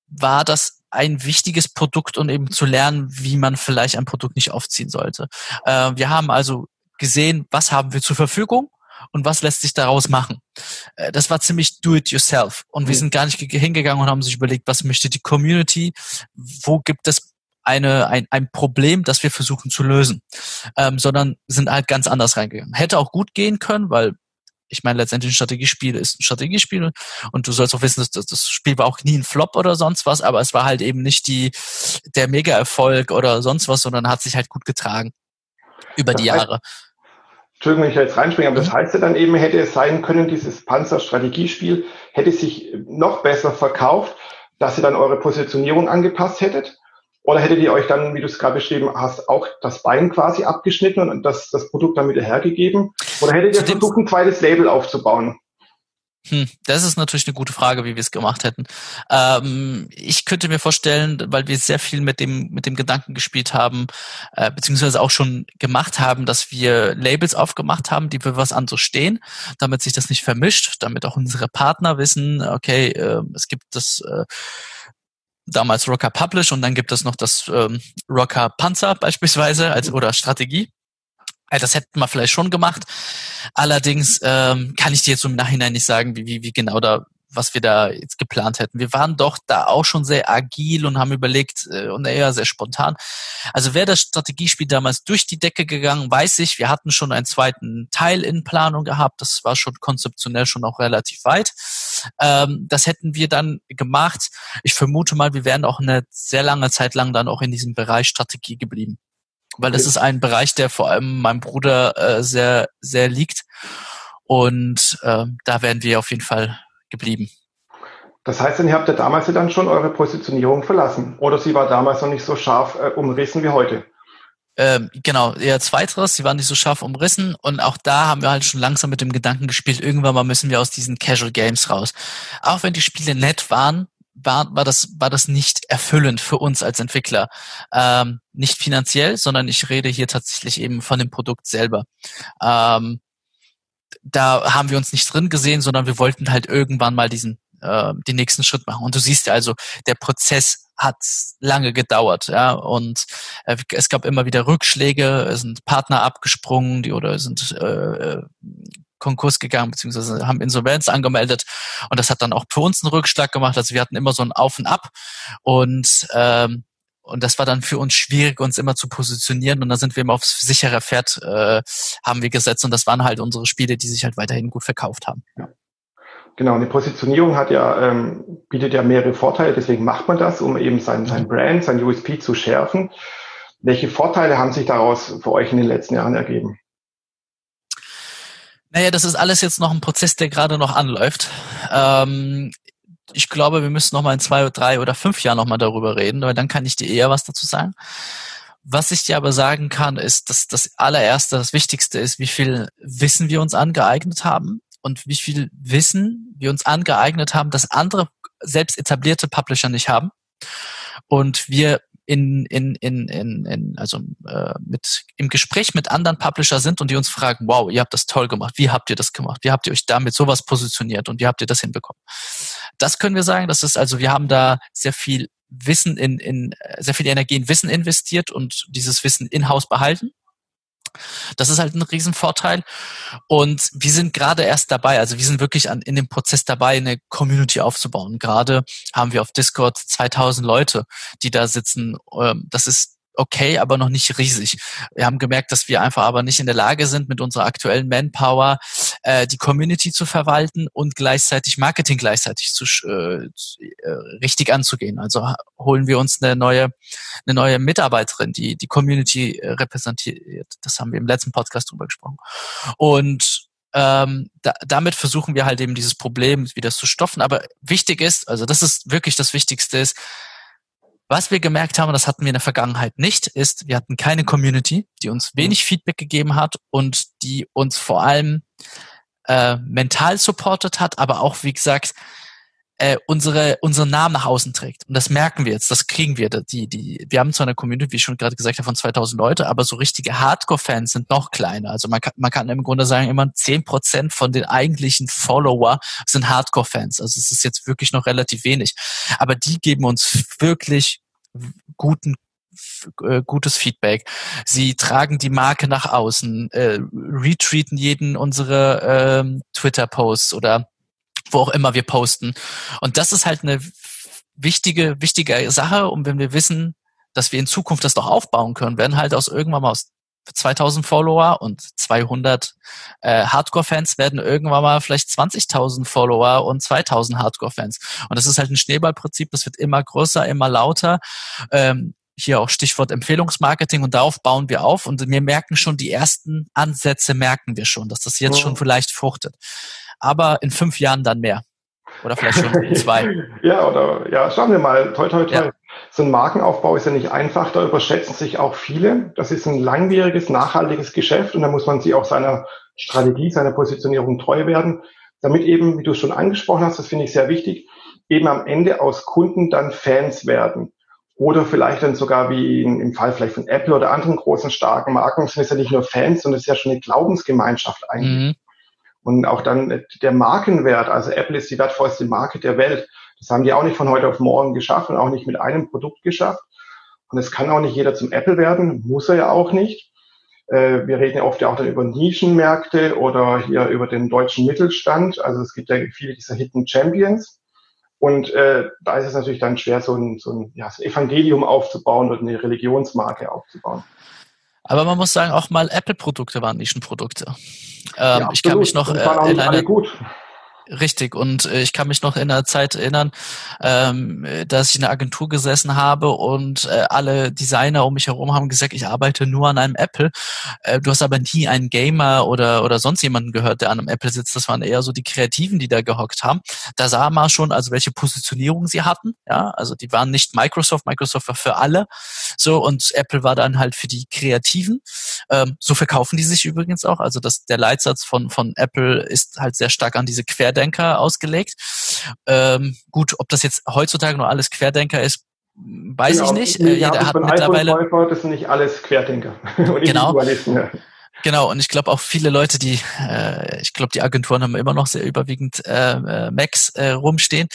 war das ein wichtiges Produkt und eben zu lernen, wie man vielleicht ein Produkt nicht aufziehen sollte. Äh, wir haben also gesehen, was haben wir zur Verfügung und was lässt sich daraus machen. Äh, das war ziemlich do it yourself und wir sind gar nicht hingegangen und haben sich überlegt, was möchte die Community, wo gibt es eine, ein, ein Problem, das wir versuchen zu lösen, ähm, sondern sind halt ganz anders reingegangen. Hätte auch gut gehen können, weil ich meine, letztendlich ein Strategiespiel ist ein Strategiespiel und du sollst auch wissen, dass das Spiel war auch nie ein Flop oder sonst was, aber es war halt eben nicht die, der Mega-Erfolg oder sonst was, sondern hat sich halt gut getragen über das die heißt, Jahre. Entschuldigung, wenn ich da jetzt reinspringe, aber das mhm. heißt ja dann eben, hätte es sein können, dieses Panzer-Strategiespiel hätte sich noch besser verkauft, dass ihr dann eure Positionierung angepasst hättet oder hättet ihr euch dann, wie du es gerade beschrieben hast, auch das Bein quasi abgeschnitten und das, das Produkt dann wieder hergegeben? Oder hättet ihr versucht, ein zweites Label aufzubauen? Hm, das ist natürlich eine gute Frage, wie wir es gemacht hätten. Ähm, ich könnte mir vorstellen, weil wir sehr viel mit dem mit dem Gedanken gespielt haben, äh, beziehungsweise auch schon gemacht haben, dass wir Labels aufgemacht haben, die für was anderes stehen, damit sich das nicht vermischt, damit auch unsere Partner wissen, okay, äh, es gibt das äh, damals Rocker Publish und dann gibt es noch das ähm, Rocker Panzer beispielsweise als oder Strategie. Äh, das hätten wir vielleicht schon gemacht. Allerdings ähm, kann ich dir jetzt im Nachhinein nicht sagen, wie, wie, wie genau da was wir da jetzt geplant hätten. Wir waren doch da auch schon sehr agil und haben überlegt äh, und eher sehr spontan. Also wäre das Strategiespiel damals durch die Decke gegangen, weiß ich. Wir hatten schon einen zweiten Teil in Planung gehabt. Das war schon konzeptionell schon auch relativ weit. Ähm, das hätten wir dann gemacht. Ich vermute mal, wir wären auch eine sehr lange Zeit lang dann auch in diesem Bereich Strategie geblieben. Weil das ist ein Bereich, der vor allem meinem Bruder äh, sehr, sehr liegt. Und äh, da werden wir auf jeden Fall geblieben. Das heißt, ihr habt ja damals dann schon eure Positionierung verlassen. Oder sie war damals noch nicht so scharf äh, umrissen wie heute. Ähm, genau, eher zweiteres, sie waren nicht so scharf umrissen und auch da haben wir halt schon langsam mit dem Gedanken gespielt, irgendwann mal müssen wir aus diesen Casual Games raus. Auch wenn die Spiele nett waren, war, war, das, war das nicht erfüllend für uns als Entwickler. Ähm, nicht finanziell, sondern ich rede hier tatsächlich eben von dem Produkt selber. Ähm, da haben wir uns nicht drin gesehen, sondern wir wollten halt irgendwann mal diesen äh, den nächsten Schritt machen. Und du siehst also, der Prozess hat lange gedauert, ja, und äh, es gab immer wieder Rückschläge, es sind Partner abgesprungen, die oder sind äh, Konkurs gegangen, beziehungsweise haben Insolvenz angemeldet. Und das hat dann auch für uns einen Rückschlag gemacht. Also wir hatten immer so ein Auf und Ab. Und ähm, und das war dann für uns schwierig, uns immer zu positionieren. Und da sind wir immer aufs sichere Pferd äh, haben wir gesetzt. Und das waren halt unsere Spiele, die sich halt weiterhin gut verkauft haben. Ja. Genau, eine Positionierung hat ja, ähm, bietet ja mehrere Vorteile, deswegen macht man das, um eben sein, sein Brand, sein USP zu schärfen. Welche Vorteile haben sich daraus für euch in den letzten Jahren ergeben? Naja, das ist alles jetzt noch ein Prozess, der gerade noch anläuft. Ähm, ich glaube, wir müssen noch mal in zwei, drei oder fünf Jahren noch mal darüber reden, weil dann kann ich dir eher was dazu sagen. Was ich dir aber sagen kann, ist, dass das allererste, das Wichtigste ist, wie viel Wissen wir uns angeeignet haben und wie viel Wissen wir uns angeeignet haben, das andere selbst etablierte Publisher nicht haben. Und wir in, in, in, in, in also äh, mit im Gespräch mit anderen Publisher sind und die uns fragen, wow, ihr habt das toll gemacht, wie habt ihr das gemacht, wie habt ihr euch damit sowas positioniert und wie habt ihr das hinbekommen? Das können wir sagen, das ist also, wir haben da sehr viel Wissen in, in sehr viel Energie in Wissen investiert und dieses Wissen in-house behalten. Das ist halt ein Riesenvorteil. Und wir sind gerade erst dabei, also wir sind wirklich an, in dem Prozess dabei, eine Community aufzubauen. Gerade haben wir auf Discord 2000 Leute, die da sitzen. Ähm, das ist okay, aber noch nicht riesig. Wir haben gemerkt, dass wir einfach aber nicht in der Lage sind, mit unserer aktuellen Manpower äh, die Community zu verwalten und gleichzeitig Marketing gleichzeitig zu, äh, äh, richtig anzugehen. Also holen wir uns eine neue, eine neue Mitarbeiterin, die die Community äh, repräsentiert. Das haben wir im letzten Podcast drüber gesprochen. Und ähm, da, damit versuchen wir halt eben dieses Problem wieder zu stoffen. Aber wichtig ist, also das ist wirklich das Wichtigste ist, was wir gemerkt haben, das hatten wir in der Vergangenheit nicht, ist, wir hatten keine Community, die uns mhm. wenig Feedback gegeben hat und die uns vor allem äh, mental supportet hat, aber auch, wie gesagt, äh, unsere unseren Namen nach außen trägt. Und das merken wir jetzt, das kriegen wir. Die, die, wir haben zwar eine Community, wie ich schon gerade gesagt habe, von 2000 Leute, aber so richtige Hardcore-Fans sind noch kleiner. Also man kann, man kann im Grunde sagen, immer 10 Prozent von den eigentlichen Follower sind Hardcore-Fans. Also es ist jetzt wirklich noch relativ wenig. Aber die geben uns wirklich guten äh, gutes Feedback. Sie tragen die Marke nach außen, äh, retweeten jeden unsere ähm, Twitter-Posts oder wo auch immer wir posten. Und das ist halt eine wichtige, wichtige Sache. Und wenn wir wissen, dass wir in Zukunft das doch aufbauen können, werden halt aus irgendwann mal aus 2000 Follower und 200 äh, Hardcore-Fans werden irgendwann mal vielleicht 20.000 Follower und 2000 Hardcore-Fans. Und das ist halt ein Schneeballprinzip, das wird immer größer, immer lauter. Ähm, hier auch Stichwort Empfehlungsmarketing und darauf bauen wir auf und wir merken schon die ersten Ansätze merken wir schon, dass das jetzt oh. schon vielleicht fruchtet aber in fünf Jahren dann mehr. Oder vielleicht schon in zwei. ja, oder ja, schauen wir mal. Toi, toi, toi. Ja. So ein Markenaufbau ist ja nicht einfach, da überschätzen sich auch viele. Das ist ein langwieriges, nachhaltiges Geschäft und da muss man sich auch seiner Strategie, seiner Positionierung treu werden, damit eben, wie du es schon angesprochen hast, das finde ich sehr wichtig, eben am Ende aus Kunden dann Fans werden. Oder vielleicht dann sogar wie im Fall vielleicht von Apple oder anderen großen, starken Marken sind es ja nicht nur Fans, sondern es ist ja schon eine Glaubensgemeinschaft eigentlich. Mhm. Und auch dann der Markenwert, also Apple ist die wertvollste Marke der Welt. Das haben die auch nicht von heute auf morgen geschafft und auch nicht mit einem Produkt geschafft. Und es kann auch nicht jeder zum Apple werden, muss er ja auch nicht. Äh, wir reden ja oft ja auch dann über Nischenmärkte oder hier über den deutschen Mittelstand. Also es gibt ja viele dieser Hidden Champions. Und äh, da ist es natürlich dann schwer, so ein, so ein, ja, so ein Evangelium aufzubauen oder eine Religionsmarke aufzubauen. Aber man muss sagen, auch mal Apple-Produkte waren Nischenprodukte. Ähm, ja, ich kann mich noch äh, gut. Richtig. Und äh, ich kann mich noch in der Zeit erinnern, ähm, dass ich in der Agentur gesessen habe und äh, alle Designer um mich herum haben gesagt, ich arbeite nur an einem Apple. Äh, du hast aber nie einen Gamer oder, oder sonst jemanden gehört, der an einem Apple sitzt. Das waren eher so die Kreativen, die da gehockt haben. Da sah man schon, also welche Positionierung sie hatten. Ja, also die waren nicht Microsoft. Microsoft war für alle. So und Apple war dann halt für die Kreativen. Ähm, so verkaufen die sich übrigens auch. Also das, der Leitsatz von, von Apple ist halt sehr stark an diese Querdenker ausgelegt. Ähm, gut, ob das jetzt heutzutage nur alles Querdenker ist, weiß genau. ich nicht. Äh, jeder hat mittlerweile. Das sind nicht alles Querdenker. genau. Genau, und ich glaube auch viele Leute, die, äh, ich glaube, die Agenturen haben immer noch sehr überwiegend äh, äh, Macs äh, rumstehen.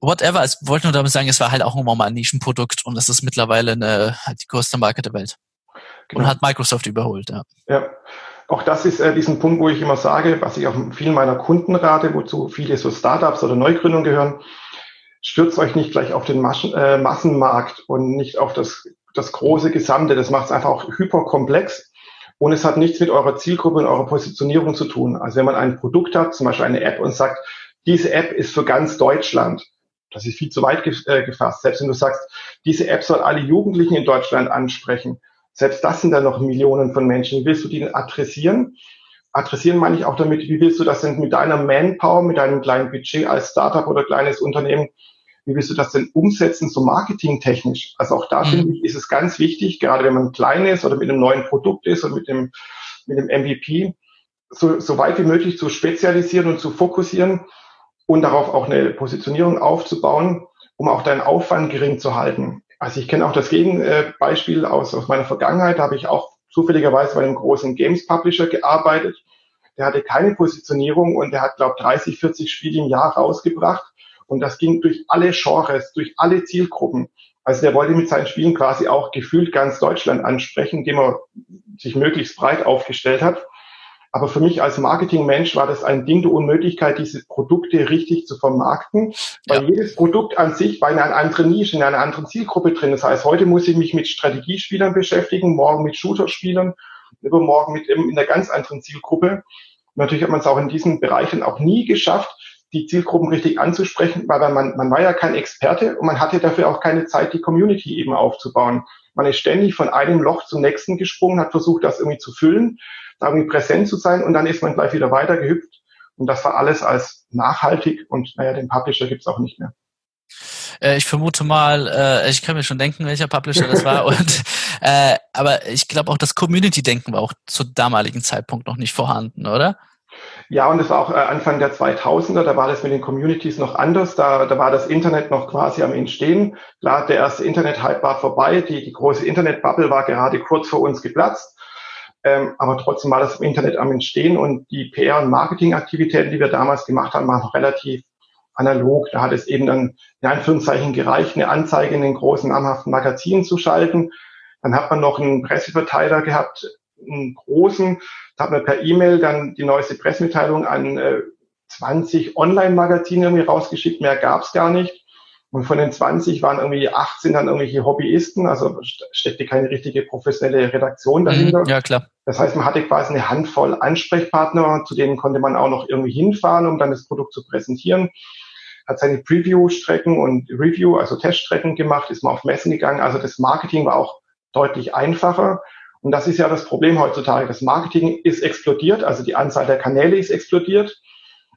Whatever, ich wollte nur damit sagen, es war halt auch immer mal ein Nischenprodukt und es ist mittlerweile eine, halt die größte Marke der Welt. Genau. Und hat Microsoft überholt, ja. Ja. Auch das ist äh, diesen Punkt, wo ich immer sage, was ich auch vielen meiner Kunden rate, wozu viele so Startups oder Neugründungen gehören, stürzt euch nicht gleich auf den Maschen, äh, Massenmarkt und nicht auf das, das große Gesamte. Das macht es einfach auch hyperkomplex. Und es hat nichts mit eurer Zielgruppe und eurer Positionierung zu tun. Also wenn man ein Produkt hat, zum Beispiel eine App und sagt, diese App ist für ganz Deutschland, das ist viel zu weit äh, gefasst. Selbst wenn du sagst, diese App soll alle Jugendlichen in Deutschland ansprechen, selbst das sind dann noch Millionen von Menschen. Wie willst du die denn adressieren? Adressieren meine ich auch damit, wie willst du das denn mit deiner Manpower, mit deinem kleinen Budget als Startup oder kleines Unternehmen wie willst du das denn umsetzen, so marketingtechnisch? Also auch da mhm. finde ich, ist es ganz wichtig, gerade wenn man klein ist oder mit einem neuen Produkt ist oder mit dem, mit dem MVP, so, so weit wie möglich zu spezialisieren und zu fokussieren und darauf auch eine Positionierung aufzubauen, um auch deinen Aufwand gering zu halten. Also ich kenne auch das Gegenbeispiel aus, aus meiner Vergangenheit, da habe ich auch zufälligerweise bei einem großen Games Publisher gearbeitet. Der hatte keine Positionierung und der hat, glaube 30, 40 Spiele im Jahr rausgebracht und das ging durch alle Genres, durch alle Zielgruppen. Also der wollte mit seinen Spielen quasi auch gefühlt ganz Deutschland ansprechen, indem er sich möglichst breit aufgestellt hat. Aber für mich als Marketingmensch war das ein Ding der Unmöglichkeit, diese Produkte richtig zu vermarkten, weil ja. jedes Produkt an sich war in einer anderen Nische, in einer anderen Zielgruppe drin. Das heißt, heute muss ich mich mit Strategiespielern beschäftigen, morgen mit Shooterspielern, übermorgen mit in einer ganz anderen Zielgruppe. Und natürlich hat man es auch in diesen Bereichen auch nie geschafft, die Zielgruppen richtig anzusprechen, weil man, man war ja kein Experte und man hatte dafür auch keine Zeit, die Community eben aufzubauen. Man ist ständig von einem Loch zum nächsten gesprungen, hat versucht, das irgendwie zu füllen, da irgendwie präsent zu sein und dann ist man gleich wieder weitergehüpft. Und das war alles als nachhaltig und naja, den Publisher gibt's auch nicht mehr. Äh, ich vermute mal, äh, ich kann mir schon denken, welcher Publisher das war. und, äh, aber ich glaube auch, das Community-Denken war auch zu damaligen Zeitpunkt noch nicht vorhanden, oder? Ja, und das war auch äh, Anfang der 2000er, da war das mit den Communities noch anders, da, da war das Internet noch quasi am Entstehen. Klar, der erste Internet-Hype war vorbei, die, die große Internet-Bubble war gerade kurz vor uns geplatzt, ähm, aber trotzdem war das im Internet am Entstehen und die PR- und Marketingaktivitäten, die wir damals gemacht haben, waren noch relativ analog. Da hat es eben dann in Anführungszeichen gereicht, eine Anzeige in den großen namhaften Magazinen zu schalten. Dann hat man noch einen Presseverteiler gehabt, einen großen, da hat man per E-Mail dann die neueste Pressemitteilung an äh, 20 Online-Magazine irgendwie rausgeschickt, mehr gab's gar nicht. Und von den 20 waren irgendwie 18 dann irgendwelche Hobbyisten, also steckte keine richtige professionelle Redaktion mhm, dahinter. Ja, klar. Das heißt, man hatte quasi eine Handvoll Ansprechpartner, zu denen konnte man auch noch irgendwie hinfahren, um dann das Produkt zu präsentieren. Hat seine Preview-Strecken und Review, also Teststrecken gemacht, ist mal auf Messen gegangen. Also das Marketing war auch deutlich einfacher. Und das ist ja das Problem heutzutage. Das Marketing ist explodiert, also die Anzahl der Kanäle ist explodiert.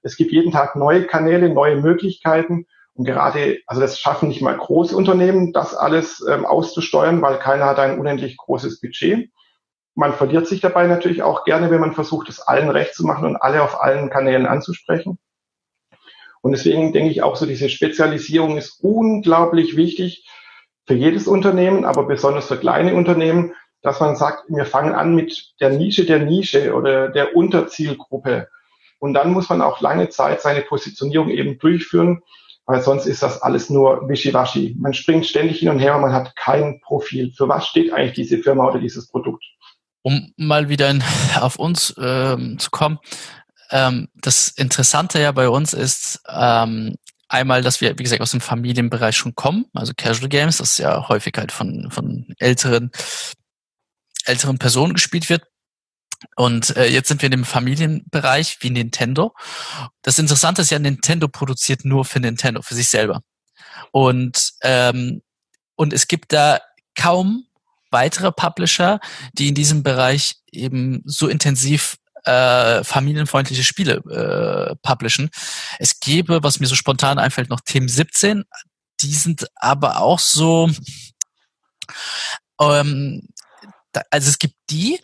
Es gibt jeden Tag neue Kanäle, neue Möglichkeiten. Und gerade, also das schaffen nicht mal große Unternehmen, das alles ähm, auszusteuern, weil keiner hat ein unendlich großes Budget. Man verliert sich dabei natürlich auch gerne, wenn man versucht, es allen recht zu machen und alle auf allen Kanälen anzusprechen. Und deswegen denke ich auch so, diese Spezialisierung ist unglaublich wichtig für jedes Unternehmen, aber besonders für kleine Unternehmen, dass man sagt, wir fangen an mit der Nische der Nische oder der Unterzielgruppe. Und dann muss man auch lange Zeit seine Positionierung eben durchführen, weil sonst ist das alles nur wischiwaschi. Man springt ständig hin und her und man hat kein Profil. Für was steht eigentlich diese Firma oder dieses Produkt? Um mal wieder in, auf uns ähm, zu kommen. Ähm, das Interessante ja bei uns ist, ähm, einmal, dass wir, wie gesagt, aus dem Familienbereich schon kommen, also Casual Games, das ist ja häufig halt von, von älteren älteren Personen gespielt wird. Und äh, jetzt sind wir in dem Familienbereich wie Nintendo. Das Interessante ist ja, Nintendo produziert nur für Nintendo, für sich selber. Und, ähm, und es gibt da kaum weitere Publisher, die in diesem Bereich eben so intensiv äh, familienfreundliche Spiele äh, publishen. Es gäbe, was mir so spontan einfällt, noch Team 17. Die sind aber auch so ähm, also es gibt die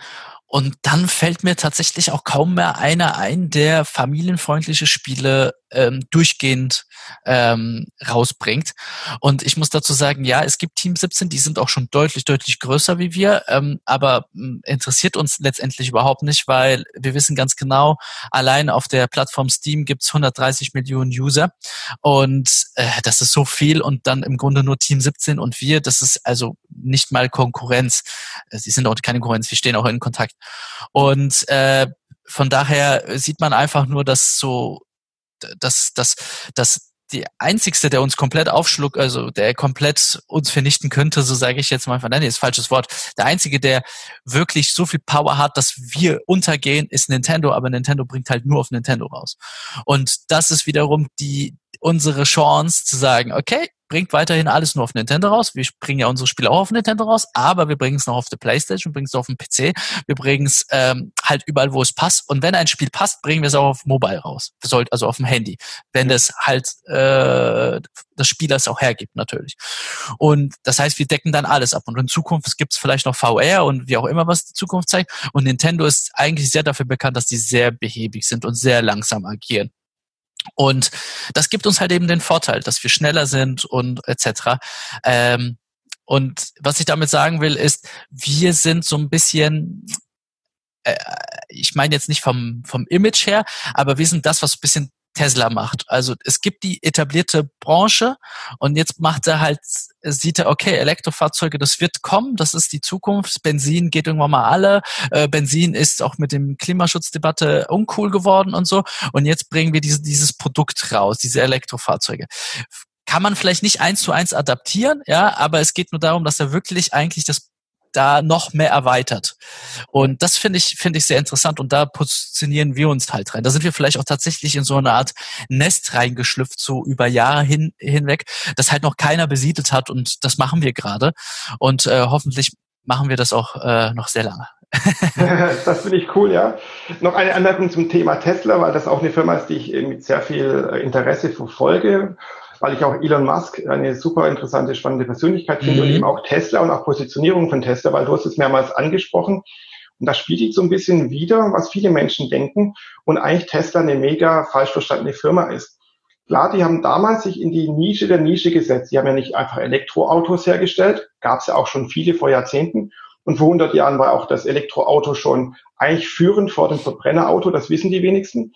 Und dann fällt mir tatsächlich auch kaum mehr einer ein, der familienfreundliche Spiele ähm, durchgehend ähm, rausbringt. Und ich muss dazu sagen, ja, es gibt Team 17, die sind auch schon deutlich, deutlich größer wie wir, ähm, aber mh, interessiert uns letztendlich überhaupt nicht, weil wir wissen ganz genau, allein auf der Plattform Steam gibt's 130 Millionen User und äh, das ist so viel und dann im Grunde nur Team 17 und wir, das ist also nicht mal Konkurrenz. Sie sind auch keine Konkurrenz, wir stehen auch in Kontakt. Und äh, von daher sieht man einfach nur, dass so, dass, dass, dass die einzigste, der uns komplett aufschluckt, also der komplett uns vernichten könnte, so sage ich jetzt mal, nein, ist falsches Wort. Der einzige, der wirklich so viel Power hat, dass wir untergehen, ist Nintendo, aber Nintendo bringt halt nur auf Nintendo raus. Und das ist wiederum die unsere Chance zu sagen, okay, bringt weiterhin alles nur auf Nintendo raus. Wir bringen ja unsere Spiele auch auf Nintendo raus, aber wir bringen es noch auf der Playstation, wir bringen es auf den PC, wir bringen es ähm, halt überall, wo es passt. Und wenn ein Spiel passt, bringen wir es auch auf Mobile raus. Also auf dem Handy. Wenn das halt äh, das Spiel das auch hergibt, natürlich. Und das heißt, wir decken dann alles ab. Und in Zukunft gibt es vielleicht noch VR und wie auch immer, was die Zukunft zeigt. Und Nintendo ist eigentlich sehr dafür bekannt, dass die sehr behäbig sind und sehr langsam agieren. Und das gibt uns halt eben den Vorteil, dass wir schneller sind und etc. Ähm, und was ich damit sagen will, ist, wir sind so ein bisschen, äh, ich meine jetzt nicht vom, vom Image her, aber wir sind das, was ein bisschen Tesla macht. Also es gibt die etablierte Branche und jetzt macht er halt, sieht er, okay, Elektrofahrzeuge, das wird kommen, das ist die Zukunft. Benzin geht irgendwann mal alle. Äh, Benzin ist auch mit dem Klimaschutzdebatte uncool geworden und so. Und jetzt bringen wir diese, dieses Produkt raus, diese Elektrofahrzeuge kann man vielleicht nicht eins zu eins adaptieren, ja, aber es geht nur darum, dass er wirklich eigentlich das da noch mehr erweitert. Und das finde ich, finde ich sehr interessant und da positionieren wir uns halt rein. Da sind wir vielleicht auch tatsächlich in so eine Art Nest reingeschlüpft, so über Jahre hin, hinweg, das halt noch keiner besiedelt hat und das machen wir gerade. Und äh, hoffentlich machen wir das auch äh, noch sehr lange. das finde ich cool, ja. Noch eine Anmerkung zum Thema Tesla, weil das auch eine Firma ist, die ich mit sehr viel äh, Interesse verfolge weil ich auch Elon Musk eine super interessante, spannende Persönlichkeit finde mhm. und eben auch Tesla und auch Positionierung von Tesla, weil du hast es mehrmals angesprochen. Und das spiegelt so ein bisschen wieder, was viele Menschen denken und eigentlich Tesla eine mega falsch verstandene Firma ist. Klar, die haben damals sich in die Nische der Nische gesetzt. Die haben ja nicht einfach Elektroautos hergestellt, gab es ja auch schon viele vor Jahrzehnten. Und vor 100 Jahren war auch das Elektroauto schon eigentlich führend vor dem Verbrennerauto, das wissen die wenigsten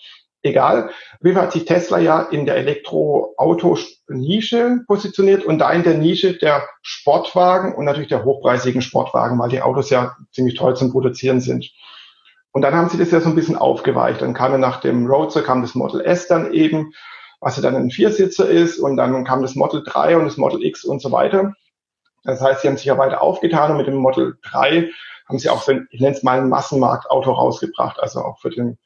egal. Wie hat sich Tesla ja in der Elektroauto-Nische positioniert und da in der Nische der Sportwagen und natürlich der hochpreisigen Sportwagen, weil die Autos ja ziemlich toll zum Produzieren sind. Und dann haben sie das ja so ein bisschen aufgeweicht. Dann kam ja nach dem Roadster kam das Model S dann eben, was ja dann ein Viersitzer ist und dann kam das Model 3 und das Model X und so weiter. Das heißt, sie haben sich ja weiter aufgetan und mit dem Model 3 haben sie auch so ein, ich nenne es mal ein Massenmarktauto rausgebracht, also auch für den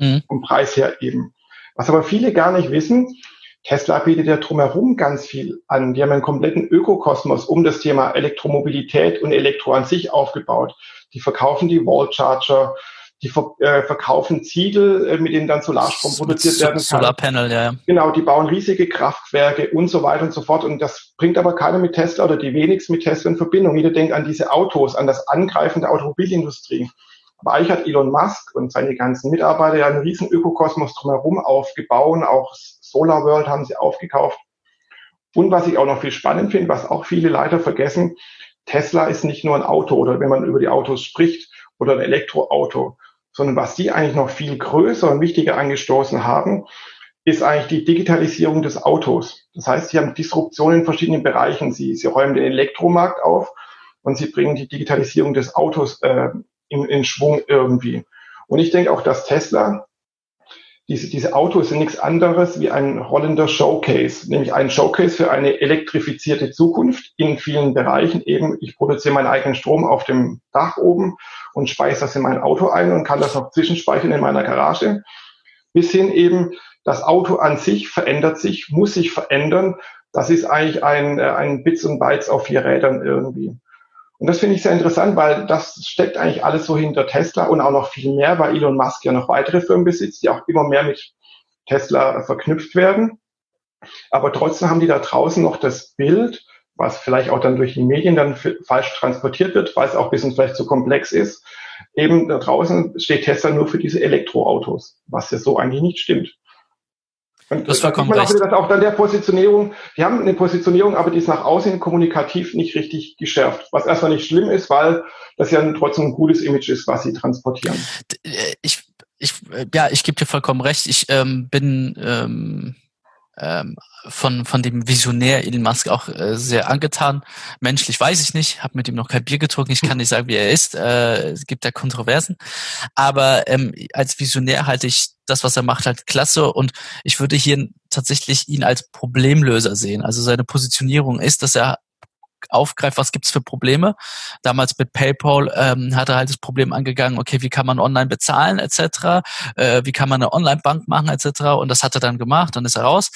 mhm. vom Preis her eben. Was aber viele gar nicht wissen, Tesla bietet ja drumherum ganz viel an. Die haben einen kompletten Ökokosmos um das Thema Elektromobilität und Elektro an sich aufgebaut. Die verkaufen die Wall Charger, die ver äh, verkaufen Ziegel, äh, mit denen dann Solarstrom produziert werden kann. Solarpanel, ja. Genau, die bauen riesige Kraftwerke und so weiter und so fort. Und das bringt aber keiner mit Tesla oder die wenigsten mit Tesla in Verbindung. Jeder denkt an diese Autos, an das Angreifen der Automobilindustrie. Aber eigentlich hat Elon Musk und seine ganzen Mitarbeiter ja einen riesen Ökokosmos drumherum aufgebaut. Auch Solar World haben sie aufgekauft. Und was ich auch noch viel spannend finde, was auch viele leider vergessen, Tesla ist nicht nur ein Auto oder wenn man über die Autos spricht oder ein Elektroauto, sondern was die eigentlich noch viel größer und wichtiger angestoßen haben, ist eigentlich die Digitalisierung des Autos. Das heißt, sie haben Disruption in verschiedenen Bereichen. Sie, sie räumen den Elektromarkt auf und sie bringen die Digitalisierung des Autos äh, in, in Schwung irgendwie. Und ich denke auch, dass Tesla, diese, diese Autos sind nichts anderes wie ein rollender Showcase, nämlich ein Showcase für eine elektrifizierte Zukunft in vielen Bereichen. Eben, ich produziere meinen eigenen Strom auf dem Dach oben und speise das in mein Auto ein und kann das noch zwischenspeichern in meiner Garage. Bis hin eben, das Auto an sich verändert sich, muss sich verändern. Das ist eigentlich ein, äh, ein Bits und Bytes auf vier Rädern irgendwie. Und das finde ich sehr interessant, weil das steckt eigentlich alles so hinter Tesla und auch noch viel mehr, weil Elon Musk ja noch weitere Firmen besitzt, die auch immer mehr mit Tesla verknüpft werden. Aber trotzdem haben die da draußen noch das Bild, was vielleicht auch dann durch die Medien dann falsch transportiert wird, weil es auch ein bisschen vielleicht zu komplex ist, eben da draußen steht Tesla nur für diese Elektroautos, was ja so eigentlich nicht stimmt. Und das da sieht man auch, dass auch dann der Positionierung, die haben eine Positionierung, aber die ist nach außen kommunikativ nicht richtig geschärft. Was erstmal nicht schlimm ist, weil das ja trotzdem ein gutes Image ist, was sie transportieren. Äh, ich, ich, äh, ja, ich gebe dir vollkommen recht. Ich ähm, bin ähm, ähm, von, von dem Visionär Elon Musk auch äh, sehr angetan. Menschlich weiß ich nicht, habe mit ihm noch kein Bier getrunken, ich kann nicht sagen, wie er ist. Äh, es gibt da Kontroversen. Aber ähm, als Visionär halte ich das, was er macht, halt klasse. Und ich würde hier tatsächlich ihn als Problemlöser sehen. Also seine Positionierung ist, dass er aufgreift, was gibt's für Probleme. Damals mit PayPal ähm, hat er halt das Problem angegangen, okay, wie kann man online bezahlen etc., äh, wie kann man eine Online-Bank machen etc. Und das hat er dann gemacht, dann ist er raus.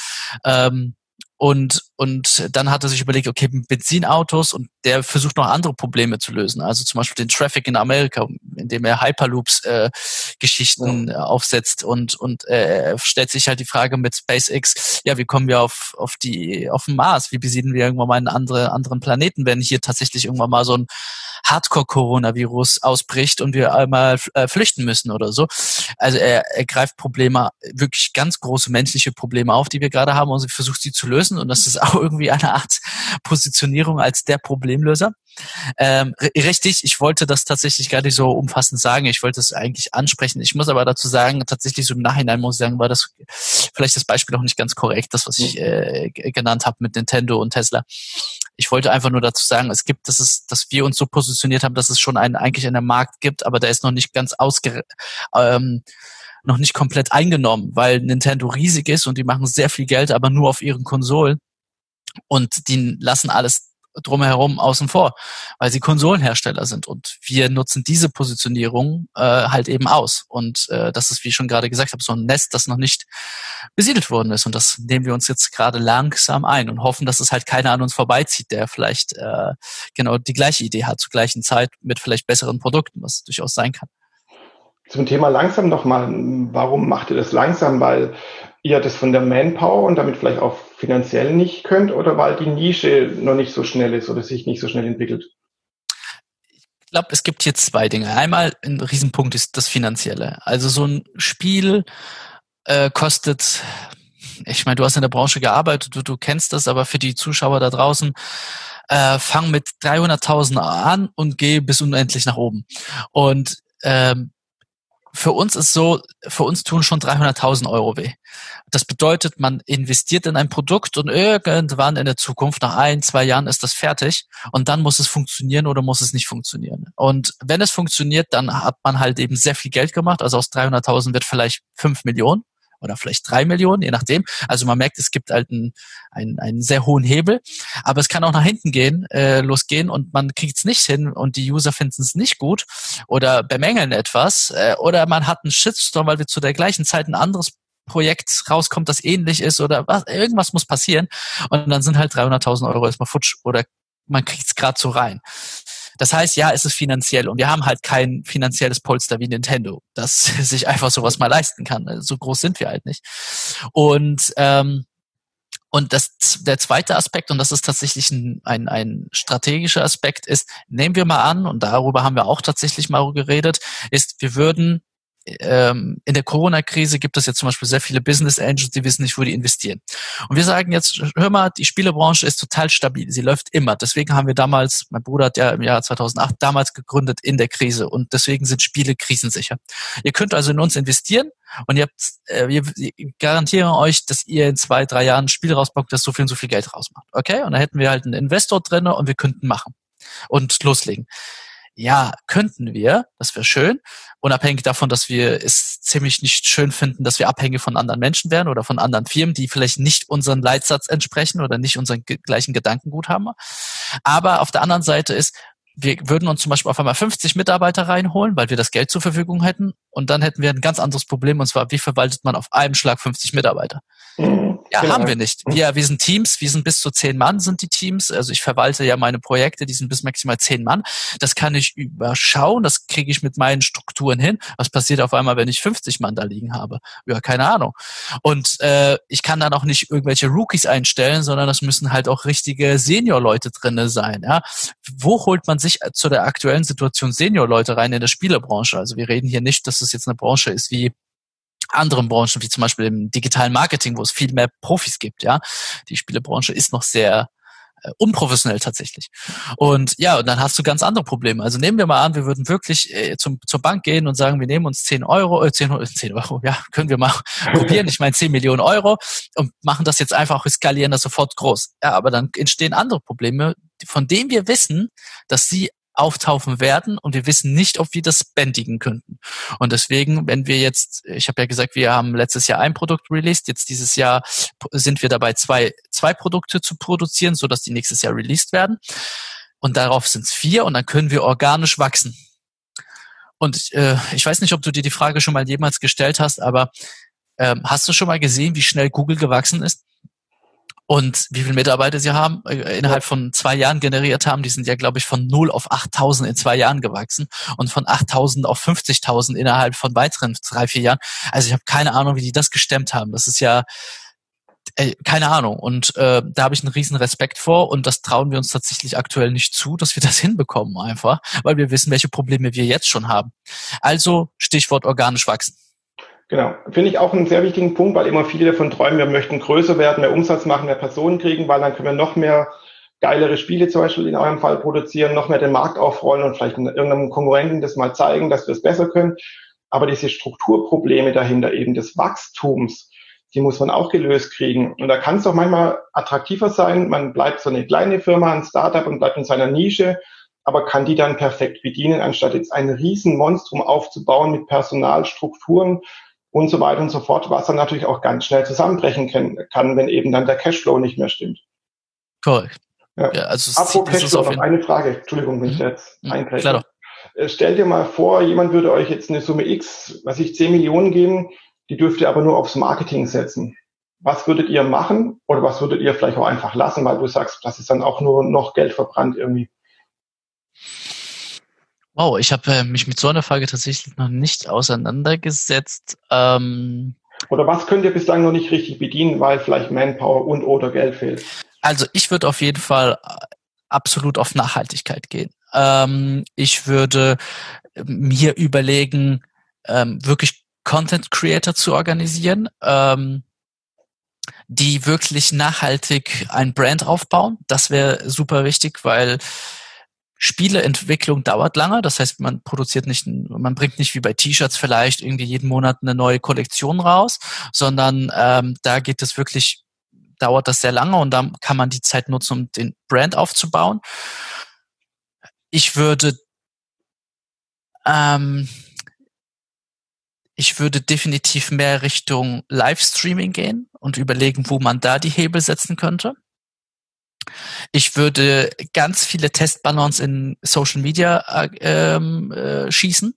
Ähm, und, und dann hat er sich überlegt, okay, Benzinautos und der versucht noch andere Probleme zu lösen. Also zum Beispiel den Traffic in Amerika, indem er Hyperloops-Geschichten äh, ja. aufsetzt und, und äh, stellt sich halt die Frage mit SpaceX, ja, wie kommen wir auf, auf die, auf den Mars? Wie besiedeln wir irgendwann mal einen andere, anderen Planeten, wenn hier tatsächlich irgendwann mal so ein Hardcore-Coronavirus ausbricht und wir einmal äh, flüchten müssen oder so. Also er, er greift Probleme, wirklich ganz große menschliche Probleme auf, die wir gerade haben und versucht sie zu lösen. Und das ist auch irgendwie eine Art Positionierung als der Problemlöser. Ähm, richtig, ich wollte das tatsächlich gar nicht so umfassend sagen. Ich wollte es eigentlich ansprechen. Ich muss aber dazu sagen, tatsächlich so im Nachhinein muss ich sagen, war das vielleicht das Beispiel auch nicht ganz korrekt, das, was ich äh, genannt habe mit Nintendo und Tesla. Ich wollte einfach nur dazu sagen, es gibt, dass es, dass wir uns so positioniert haben, dass es schon einen eigentlich einen Markt gibt, aber der ist noch nicht ganz ausge, ähm, noch nicht komplett eingenommen, weil Nintendo riesig ist und die machen sehr viel Geld, aber nur auf ihren Konsolen und die lassen alles drumherum außen vor, weil sie Konsolenhersteller sind und wir nutzen diese Positionierung äh, halt eben aus und äh, das ist, wie ich schon gerade gesagt habe, so ein Nest, das noch nicht besiedelt worden ist und das nehmen wir uns jetzt gerade langsam ein und hoffen, dass es halt keiner an uns vorbeizieht, der vielleicht äh, genau die gleiche Idee hat zur gleichen Zeit mit vielleicht besseren Produkten, was durchaus sein kann. Zum Thema langsam nochmal, warum macht ihr das langsam? Weil ihr das von der Manpower und damit vielleicht auch finanziell nicht könnt oder weil die Nische noch nicht so schnell ist oder sich nicht so schnell entwickelt? Ich glaube, es gibt hier zwei Dinge. Einmal ein Riesenpunkt ist das Finanzielle. Also so ein Spiel äh, kostet, ich meine, du hast in der Branche gearbeitet, du, du kennst das, aber für die Zuschauer da draußen, äh, fang mit 300.000 an und geh bis unendlich nach oben. Und ähm, für uns ist so, für uns tun schon 300.000 Euro weh. Das bedeutet, man investiert in ein Produkt und irgendwann in der Zukunft, nach ein, zwei Jahren ist das fertig und dann muss es funktionieren oder muss es nicht funktionieren. Und wenn es funktioniert, dann hat man halt eben sehr viel Geld gemacht. Also aus 300.000 wird vielleicht fünf Millionen oder vielleicht drei Millionen, je nachdem. Also man merkt, es gibt halt einen, einen, einen sehr hohen Hebel, aber es kann auch nach hinten gehen, äh, losgehen und man kriegt es nicht hin und die User finden es nicht gut oder bemängeln etwas äh, oder man hat einen Shitstorm, weil wir zu der gleichen Zeit ein anderes Projekt rauskommt, das ähnlich ist oder was, irgendwas muss passieren und dann sind halt 300.000 Euro erstmal futsch oder man kriegt es gerade so rein. Das heißt, ja, es ist finanziell und wir haben halt kein finanzielles Polster wie Nintendo, das sich einfach sowas mal leisten kann. So groß sind wir halt nicht. Und ähm, und das, der zweite Aspekt, und das ist tatsächlich ein, ein, ein strategischer Aspekt, ist, nehmen wir mal an, und darüber haben wir auch tatsächlich mal geredet, ist, wir würden ähm, in der Corona-Krise gibt es jetzt zum Beispiel sehr viele Business Angels, die wissen nicht, wo die investieren. Und wir sagen jetzt, hör mal, die Spielebranche ist total stabil, sie läuft immer. Deswegen haben wir damals, mein Bruder hat ja im Jahr 2008 damals gegründet in der Krise und deswegen sind Spiele krisensicher. Ihr könnt also in uns investieren und ihr habt, äh, wir garantieren euch, dass ihr in zwei, drei Jahren ein Spiel rausbockt, das so viel und so viel Geld rausmacht. Okay? Und da hätten wir halt einen Investor drin und wir könnten machen und loslegen ja, könnten wir, das wäre schön, unabhängig davon, dass wir es ziemlich nicht schön finden, dass wir abhängig von anderen Menschen werden oder von anderen Firmen, die vielleicht nicht unseren Leitsatz entsprechen oder nicht unseren gleichen Gedankengut haben. Aber auf der anderen Seite ist, wir würden uns zum Beispiel auf einmal 50 Mitarbeiter reinholen, weil wir das Geld zur Verfügung hätten. Und dann hätten wir ein ganz anderes Problem, und zwar, wie verwaltet man auf einem Schlag 50 Mitarbeiter? Mhm. Ja, genau. haben wir nicht. Wir, wir sind Teams, wir sind bis zu zehn Mann sind die Teams. Also ich verwalte ja meine Projekte, die sind bis maximal zehn Mann. Das kann ich überschauen, das kriege ich mit meinen Strukturen hin. Was passiert auf einmal, wenn ich 50 Mann da liegen habe? Ja, keine Ahnung. Und äh, ich kann dann auch nicht irgendwelche Rookies einstellen, sondern das müssen halt auch richtige Senior-Leute drinne sein. Ja? Wo holt man sich zu der aktuellen Situation Senior-Leute rein in der Spielebranche? Also wir reden hier nicht, dass es jetzt eine Branche ist wie anderen Branchen, wie zum Beispiel im digitalen Marketing, wo es viel mehr Profis gibt, ja. Die Spielebranche ist noch sehr äh, unprofessionell tatsächlich. Und ja, und dann hast du ganz andere Probleme. Also nehmen wir mal an, wir würden wirklich äh, zum, zur Bank gehen und sagen, wir nehmen uns 10 Euro, äh, 10, 10 Euro, ja, können wir mal probieren, ich meine 10 Millionen Euro und machen das jetzt einfach, wir skalieren das sofort groß. Ja, aber dann entstehen andere Probleme, von denen wir wissen, dass sie auftauchen werden und wir wissen nicht, ob wir das bändigen könnten. Und deswegen, wenn wir jetzt, ich habe ja gesagt, wir haben letztes Jahr ein Produkt released, jetzt dieses Jahr sind wir dabei, zwei, zwei Produkte zu produzieren, so dass die nächstes Jahr released werden. Und darauf sind es vier und dann können wir organisch wachsen. Und äh, ich weiß nicht, ob du dir die Frage schon mal jemals gestellt hast, aber ähm, hast du schon mal gesehen, wie schnell Google gewachsen ist? Und wie viele Mitarbeiter sie haben, äh, innerhalb von zwei Jahren generiert haben, die sind ja, glaube ich, von 0 auf 8000 in zwei Jahren gewachsen und von 8000 auf 50.000 innerhalb von weiteren drei, vier Jahren. Also ich habe keine Ahnung, wie die das gestemmt haben. Das ist ja, äh, keine Ahnung. Und äh, da habe ich einen riesen Respekt vor und das trauen wir uns tatsächlich aktuell nicht zu, dass wir das hinbekommen einfach, weil wir wissen, welche Probleme wir jetzt schon haben. Also Stichwort organisch wachsen. Genau, finde ich auch einen sehr wichtigen Punkt, weil immer viele davon träumen, wir möchten größer werden, mehr Umsatz machen, mehr Personen kriegen, weil dann können wir noch mehr geilere Spiele zum Beispiel in eurem Fall produzieren, noch mehr den Markt aufrollen und vielleicht irgendeinem Konkurrenten das mal zeigen, dass wir es besser können. Aber diese Strukturprobleme dahinter eben des Wachstums, die muss man auch gelöst kriegen. Und da kann es auch manchmal attraktiver sein, man bleibt so eine kleine Firma, ein Startup und bleibt in seiner Nische, aber kann die dann perfekt bedienen, anstatt jetzt ein Riesenmonstrum aufzubauen mit Personalstrukturen, und so weiter und so fort, was dann natürlich auch ganz schnell zusammenbrechen kann, wenn eben dann der Cashflow nicht mehr stimmt. Korrekt. Ja. Ja, also Apropos Cashflow, noch eine Frage. Entschuldigung, wenn ich mhm. jetzt mhm. einkreise. Äh, stell dir mal vor, jemand würde euch jetzt eine Summe X, was ich 10 Millionen geben, die dürft ihr aber nur aufs Marketing setzen. Was würdet ihr machen oder was würdet ihr vielleicht auch einfach lassen, weil du sagst, das ist dann auch nur noch Geld verbrannt irgendwie? Wow, ich habe äh, mich mit so einer Frage tatsächlich noch nicht auseinandergesetzt. Ähm, oder was könnt ihr bislang noch nicht richtig bedienen, weil vielleicht Manpower und oder Geld fehlt? Also ich würde auf jeden Fall äh, absolut auf Nachhaltigkeit gehen. Ähm, ich würde äh, mir überlegen, ähm, wirklich Content Creator zu organisieren, ähm, die wirklich nachhaltig ein Brand aufbauen. Das wäre super wichtig, weil Spieleentwicklung dauert lange, das heißt, man produziert nicht, man bringt nicht wie bei T-Shirts vielleicht irgendwie jeden Monat eine neue Kollektion raus, sondern ähm, da geht es wirklich, dauert das sehr lange und da kann man die Zeit nutzen, um den Brand aufzubauen. Ich würde ähm, ich würde definitiv mehr Richtung Livestreaming gehen und überlegen, wo man da die Hebel setzen könnte. Ich würde ganz viele Testballons in Social Media äh, ähm, äh, schießen.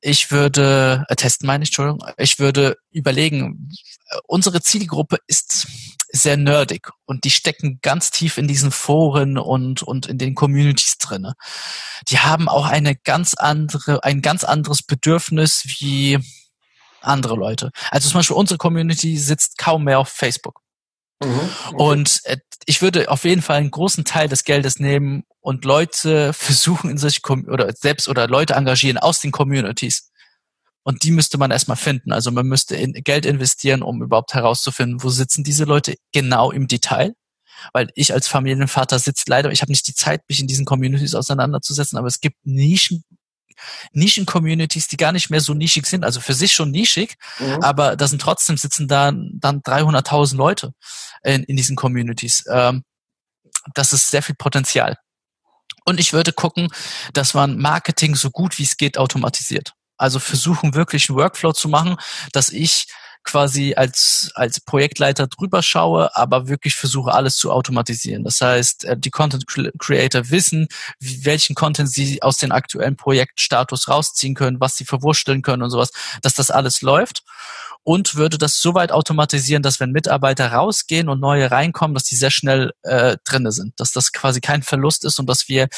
Ich würde, äh, testen meine ich, Entschuldigung, ich würde überlegen, unsere Zielgruppe ist sehr nerdig und die stecken ganz tief in diesen Foren und, und in den Communities drinne. Die haben auch eine ganz andere, ein ganz anderes Bedürfnis wie andere Leute. Also zum Beispiel unsere Community sitzt kaum mehr auf Facebook. Mhm. Und äh, ich würde auf jeden Fall einen großen Teil des Geldes nehmen und Leute versuchen in sich oder selbst oder Leute engagieren aus den Communities. Und die müsste man erstmal finden. Also man müsste in Geld investieren, um überhaupt herauszufinden, wo sitzen diese Leute genau im Detail. Weil ich als Familienvater sitze leider, ich habe nicht die Zeit, mich in diesen Communities auseinanderzusetzen, aber es gibt Nischen, Nischen-Communities, die gar nicht mehr so nischig sind, also für sich schon nischig, mhm. aber da sind trotzdem sitzen da dann 300.000 Leute in, in diesen Communities. Ähm, das ist sehr viel Potenzial. Und ich würde gucken, dass man Marketing so gut wie es geht automatisiert. Also versuchen wirklich einen Workflow zu machen, dass ich quasi als, als Projektleiter drüber schaue, aber wirklich versuche alles zu automatisieren. Das heißt, äh, die Content Creator wissen, welchen Content sie aus dem aktuellen Projektstatus rausziehen können, was sie verwursteln können und sowas, dass das alles läuft. und würde das so weit automatisieren, dass wenn Mitarbeiter rausgehen und neue reinkommen, dass die sehr schnell äh, drinne sind, dass das quasi kein Verlust ist und dass wir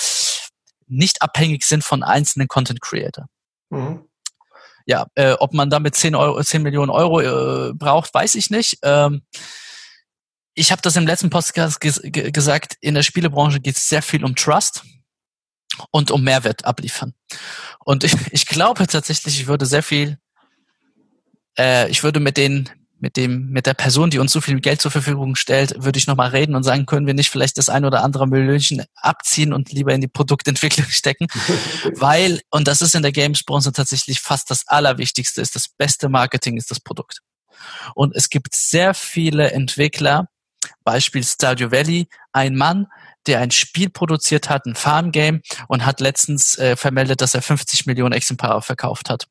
nicht abhängig sind von einzelnen Content Creator. Mhm. Ja, äh, ob man damit 10, Euro, 10 Millionen Euro äh, braucht, weiß ich nicht. Ähm, ich habe das im letzten Podcast ges gesagt, in der Spielebranche geht es sehr viel um Trust und um Mehrwert abliefern. Und ich, ich glaube tatsächlich, ich würde sehr viel, äh, ich würde mit den mit dem, mit der Person, die uns so viel Geld zur Verfügung stellt, würde ich nochmal reden und sagen, können wir nicht vielleicht das ein oder andere Millionchen abziehen und lieber in die Produktentwicklung stecken? Weil, und das ist in der Games-Branche tatsächlich fast das Allerwichtigste, ist das beste Marketing ist das Produkt. Und es gibt sehr viele Entwickler, Beispiel Stadio Valley, ein Mann, der ein Spiel produziert hat, ein Farmgame, und hat letztens äh, vermeldet, dass er 50 Millionen Exemplare verkauft hat.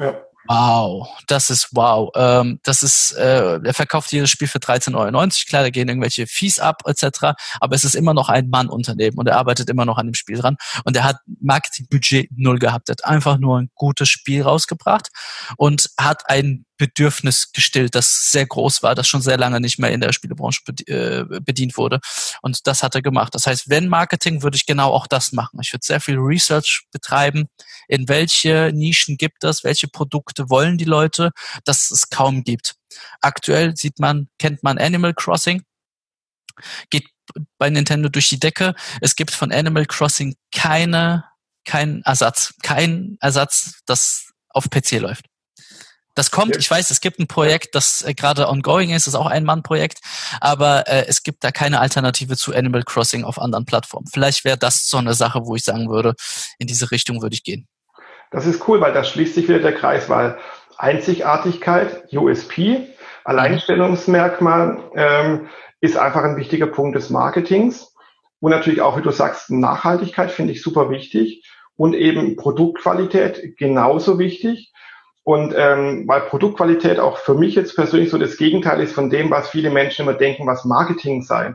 Ja. Wow, das ist wow. Ähm, das ist, äh, er verkauft jedes Spiel für 13,99 Euro. Klar, da gehen irgendwelche Fees ab etc. Aber es ist immer noch ein Mann-Unternehmen und er arbeitet immer noch an dem Spiel dran. Und er hat Marketingbudget null gehabt. Er hat einfach nur ein gutes Spiel rausgebracht und hat ein Bedürfnis gestillt, das sehr groß war, das schon sehr lange nicht mehr in der Spielebranche äh, bedient wurde. Und das hat er gemacht. Das heißt, wenn Marketing, würde ich genau auch das machen. Ich würde sehr viel Research betreiben, in welche Nischen gibt es, welche Produkte wollen die Leute, dass es kaum gibt. Aktuell sieht man, kennt man Animal Crossing, geht bei Nintendo durch die Decke. Es gibt von Animal Crossing keine, keinen Ersatz, kein Ersatz, das auf PC läuft. Das kommt, ich weiß, es gibt ein Projekt, das äh, gerade ongoing ist, das ist auch ein Mann-Projekt, aber äh, es gibt da keine Alternative zu Animal Crossing auf anderen Plattformen. Vielleicht wäre das so eine Sache, wo ich sagen würde, in diese Richtung würde ich gehen. Das ist cool, weil da schließt sich wieder der Kreis, weil Einzigartigkeit, USP, Alleinstellungsmerkmal ähm, ist einfach ein wichtiger Punkt des Marketings. Und natürlich auch, wie du sagst, Nachhaltigkeit finde ich super wichtig und eben Produktqualität genauso wichtig. Und ähm, weil Produktqualität auch für mich jetzt persönlich so das Gegenteil ist von dem, was viele Menschen immer denken, was Marketing sei.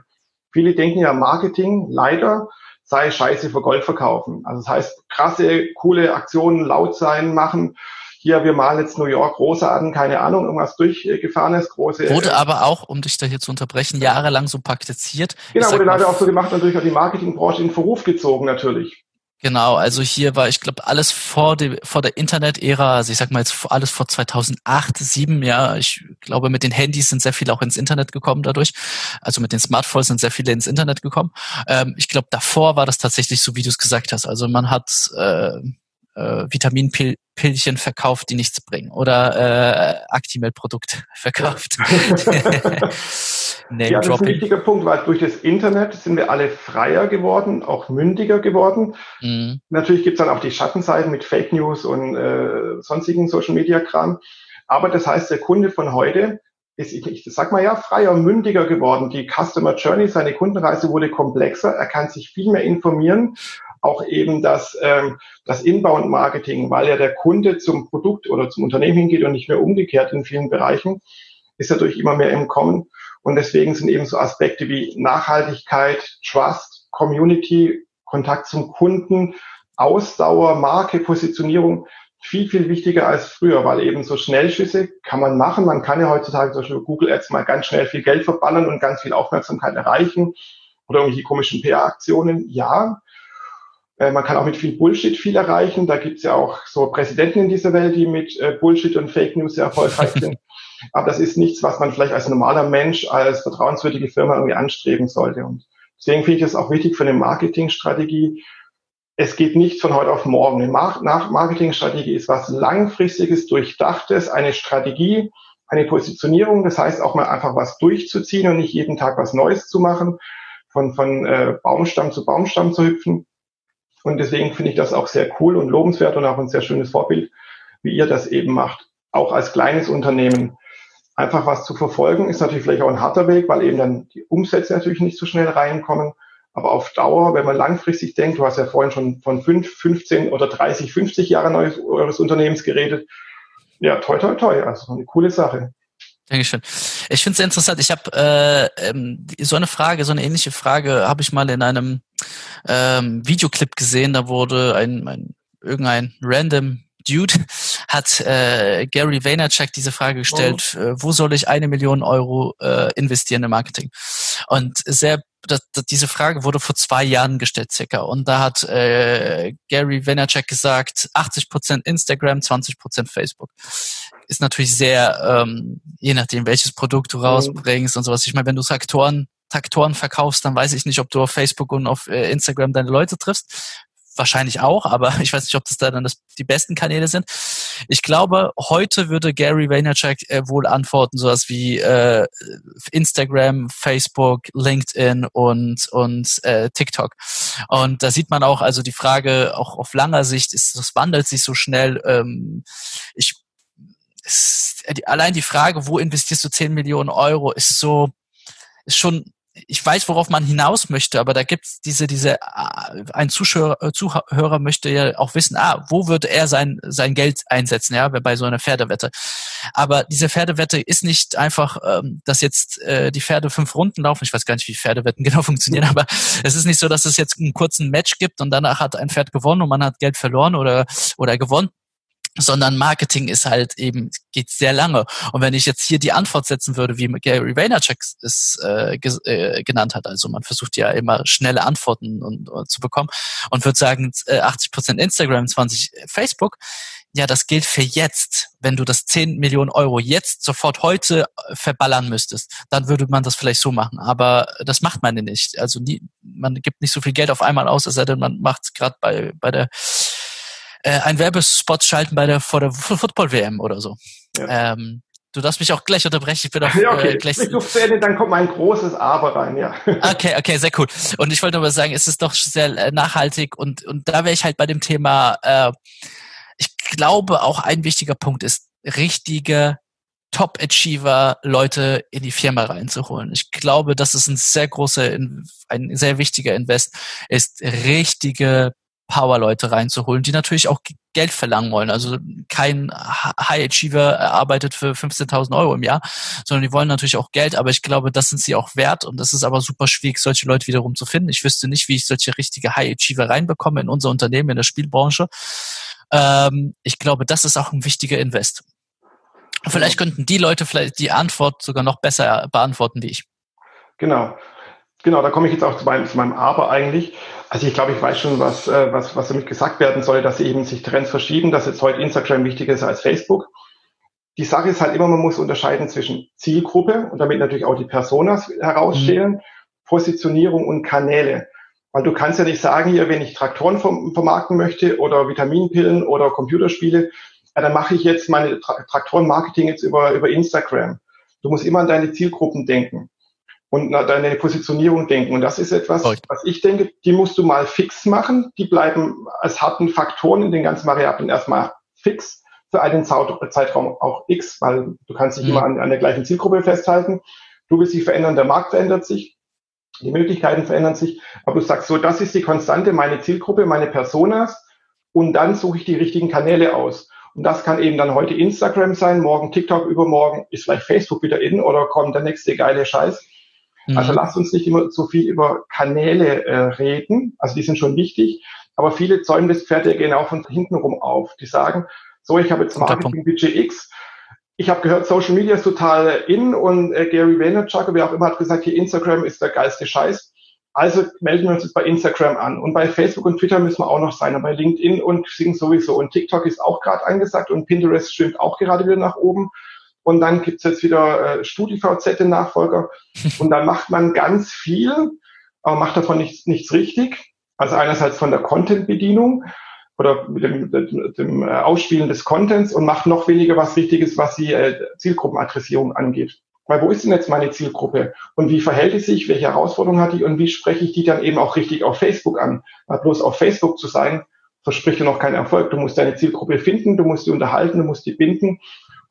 Viele denken ja, Marketing leider sei Scheiße für Gold verkaufen. Also das heißt, krasse, coole Aktionen, laut sein, machen. Hier, wir malen jetzt New York rosa an, keine Ahnung, irgendwas durchgefahrenes, große. Wurde äh, aber auch, um dich da hier zu unterbrechen, jahrelang so praktiziert. Genau, wurde leider auch so gemacht, natürlich auch die Marketingbranche in Verruf gezogen, natürlich. Genau, also hier war, ich glaube, alles vor, de, vor der Internet-Ära, also ich sag mal jetzt alles vor 2008, 2007, ja, ich glaube, mit den Handys sind sehr viele auch ins Internet gekommen dadurch, also mit den Smartphones sind sehr viele ins Internet gekommen. Ähm, ich glaube, davor war das tatsächlich so, wie du es gesagt hast, also man hat äh, äh, Vitaminpillchen verkauft, die nichts bringen oder äh, Actimel-Produkt verkauft. ja, das ist ein wichtiger Punkt, weil durch das Internet sind wir alle freier geworden, auch mündiger geworden. Mhm. Natürlich gibt's dann auch die Schattenseiten mit Fake News und äh, sonstigen Social-Media-Kram. Aber das heißt, der Kunde von heute ist, ich, ich sag mal ja, freier, mündiger geworden. Die Customer Journey, seine Kundenreise wurde komplexer. Er kann sich viel mehr informieren auch eben das, ähm, das Inbound-Marketing, weil ja der Kunde zum Produkt oder zum Unternehmen hingeht und nicht mehr umgekehrt in vielen Bereichen, ist dadurch immer mehr im Kommen. Und deswegen sind eben so Aspekte wie Nachhaltigkeit, Trust, Community, Kontakt zum Kunden, Ausdauer, Marke, Positionierung viel, viel wichtiger als früher, weil eben so Schnellschüsse kann man machen. Man kann ja heutzutage zum Beispiel Google Ads mal ganz schnell viel Geld verballern und ganz viel Aufmerksamkeit erreichen oder irgendwelche komischen PR-Aktionen. Ja, äh, man kann auch mit viel Bullshit viel erreichen. Da gibt's ja auch so Präsidenten in dieser Welt, die mit äh, Bullshit und Fake News sehr erfolgreich sind. Aber das ist nichts, was man vielleicht als normaler Mensch, als vertrauenswürdige Firma irgendwie anstreben sollte. Und deswegen finde ich es auch wichtig für eine Marketingstrategie. Es geht nicht von heute auf morgen. Eine Marketingstrategie ist was langfristiges, durchdachtes, eine Strategie, eine Positionierung. Das heißt auch mal einfach was durchzuziehen und nicht jeden Tag was Neues zu machen, von, von äh, Baumstamm zu Baumstamm zu hüpfen. Und deswegen finde ich das auch sehr cool und lobenswert und auch ein sehr schönes Vorbild, wie ihr das eben macht. Auch als kleines Unternehmen einfach was zu verfolgen, ist natürlich vielleicht auch ein harter Weg, weil eben dann die Umsätze natürlich nicht so schnell reinkommen. Aber auf Dauer, wenn man langfristig denkt, du hast ja vorhin schon von fünf, 15 oder 30, 50 Jahren eures, eures Unternehmens geredet. Ja, toi, toi, toi. Also eine coole Sache. Dankeschön. Ich finde es interessant. Ich habe äh, ähm, so eine Frage, so eine ähnliche Frage habe ich mal in einem ähm, Videoclip gesehen. Da wurde ein, ein irgendein random Dude hat äh, Gary Vaynerchuk diese Frage gestellt, oh. äh, wo soll ich eine Million Euro äh, investieren im Marketing? Und sehr das, das, diese Frage wurde vor zwei Jahren gestellt, circa. Und da hat äh, Gary Vaynerchuk gesagt, 80 Prozent Instagram, 20 Prozent Facebook. Ist natürlich sehr, ähm, je nachdem, welches Produkt du mhm. rausbringst und sowas. Ich meine, wenn du Traktoren, Traktoren verkaufst, dann weiß ich nicht, ob du auf Facebook und auf äh, Instagram deine Leute triffst wahrscheinlich auch, aber ich weiß nicht, ob das da dann das, die besten Kanäle sind. Ich glaube, heute würde Gary Vaynerchuk äh, wohl antworten, sowas wie äh, Instagram, Facebook, LinkedIn und und äh, TikTok. Und da sieht man auch, also die Frage auch auf langer Sicht ist, das wandelt sich so schnell. Ähm, ich ist, allein die Frage, wo investierst du 10 Millionen Euro, ist so, ist schon ich weiß, worauf man hinaus möchte, aber da gibt's diese, diese, äh, ein Zuschauer, äh, Zuhörer möchte ja auch wissen, ah, wo würde er sein, sein Geld einsetzen, ja, bei so einer Pferdewette. Aber diese Pferdewette ist nicht einfach, ähm, dass jetzt äh, die Pferde fünf Runden laufen. Ich weiß gar nicht, wie Pferdewetten genau funktionieren, aber es ist nicht so, dass es jetzt einen kurzen Match gibt und danach hat ein Pferd gewonnen und man hat Geld verloren oder, oder gewonnen sondern Marketing ist halt eben, geht sehr lange. Und wenn ich jetzt hier die Antwort setzen würde, wie Gary Vaynerchuk es äh, äh, genannt hat, also man versucht ja immer schnelle Antworten und, und zu bekommen und würde sagen, äh, 80 Prozent Instagram, 20 Facebook, ja, das gilt für jetzt. Wenn du das 10 Millionen Euro jetzt sofort heute äh, verballern müsstest, dann würde man das vielleicht so machen. Aber das macht man nicht. Also nie, man gibt nicht so viel Geld auf einmal aus, es sei denn, man macht es gerade bei, bei der äh, ein Werbespot schalten bei der vor der Football-WM oder so. Ja. Ähm, du darfst mich auch gleich unterbrechen. Ich bin auch ja, okay. äh, gleich. Ende, dann kommt mein großes Aber rein, ja. Okay, okay, sehr cool. Und ich wollte nur mal sagen, es ist doch sehr äh, nachhaltig und und da wäre ich halt bei dem Thema. Äh, ich glaube, auch ein wichtiger Punkt ist richtige Top-Achiever Leute in die Firma reinzuholen. Ich glaube, das ist ein sehr großer, ein sehr wichtiger Invest, ist richtige Power-Leute reinzuholen, die natürlich auch Geld verlangen wollen. Also kein High Achiever arbeitet für 15.000 Euro im Jahr, sondern die wollen natürlich auch Geld, aber ich glaube, das sind sie auch wert und das ist aber super schwierig, solche Leute wiederum zu finden. Ich wüsste nicht, wie ich solche richtige High Achiever reinbekomme in unser Unternehmen, in der Spielbranche. Ähm, ich glaube, das ist auch ein wichtiger Invest. Vielleicht könnten die Leute vielleicht die Antwort sogar noch besser beantworten wie ich. Genau. Genau, da komme ich jetzt auch zu meinem, zu meinem Aber eigentlich. Also ich glaube, ich weiß schon, was, äh, was, was damit gesagt werden soll, dass eben sich Trends verschieben, dass jetzt heute Instagram wichtiger ist als Facebook. Die Sache ist halt immer, man muss unterscheiden zwischen Zielgruppe und damit natürlich auch die Personas herausstellen, mhm. Positionierung und Kanäle. Weil du kannst ja nicht sagen, hier, wenn ich Traktoren vermarkten möchte oder Vitaminpillen oder Computerspiele, ja, dann mache ich jetzt meine Tra Traktorenmarketing jetzt über, über Instagram. Du musst immer an deine Zielgruppen denken und deine Positionierung denken. Und das ist etwas, was ich denke, die musst du mal fix machen. Die bleiben als harten Faktoren in den ganzen Variablen erstmal fix für einen Zeitraum auch X, weil du kannst dich mhm. immer an, an der gleichen Zielgruppe festhalten. Du willst dich verändern, der Markt verändert sich, die Möglichkeiten verändern sich, aber du sagst so, das ist die Konstante, meine Zielgruppe, meine Personas und dann suche ich die richtigen Kanäle aus. Und das kann eben dann heute Instagram sein, morgen TikTok, übermorgen ist vielleicht Facebook wieder in oder kommt der nächste geile Scheiß. Also mhm. Also lasst uns nicht immer so viel über Kanäle äh, reden, also die sind schon wichtig, aber viele zäumen das Pferd ja genau von hinten rum auf. Die sagen, so, ich habe jetzt Marketing-Budget X, ich habe gehört, Social Media ist total in und äh, Gary Vaynerchuk, wer auch immer, hat gesagt, hier Instagram ist der geilste Scheiß. Also melden wir uns jetzt bei Instagram an. Und bei Facebook und Twitter müssen wir auch noch sein. Und bei LinkedIn und Xing sowieso. Und TikTok ist auch gerade angesagt und Pinterest stimmt auch gerade wieder nach oben und dann gibt's jetzt wieder äh, StudiVZ den Nachfolger und dann macht man ganz viel, aber macht davon nichts, nichts richtig. Also einerseits von der Content-Bedienung oder mit dem, dem, dem äh, Ausspielen des Contents und macht noch weniger was Richtiges, was die äh, Zielgruppenadressierung angeht. Weil wo ist denn jetzt meine Zielgruppe? Und wie verhält die sich? Welche Herausforderungen hat die? Und wie spreche ich die dann eben auch richtig auf Facebook an? Weil bloß auf Facebook zu sein, verspricht ja noch keinen Erfolg. Du musst deine Zielgruppe finden, du musst die unterhalten, du musst die binden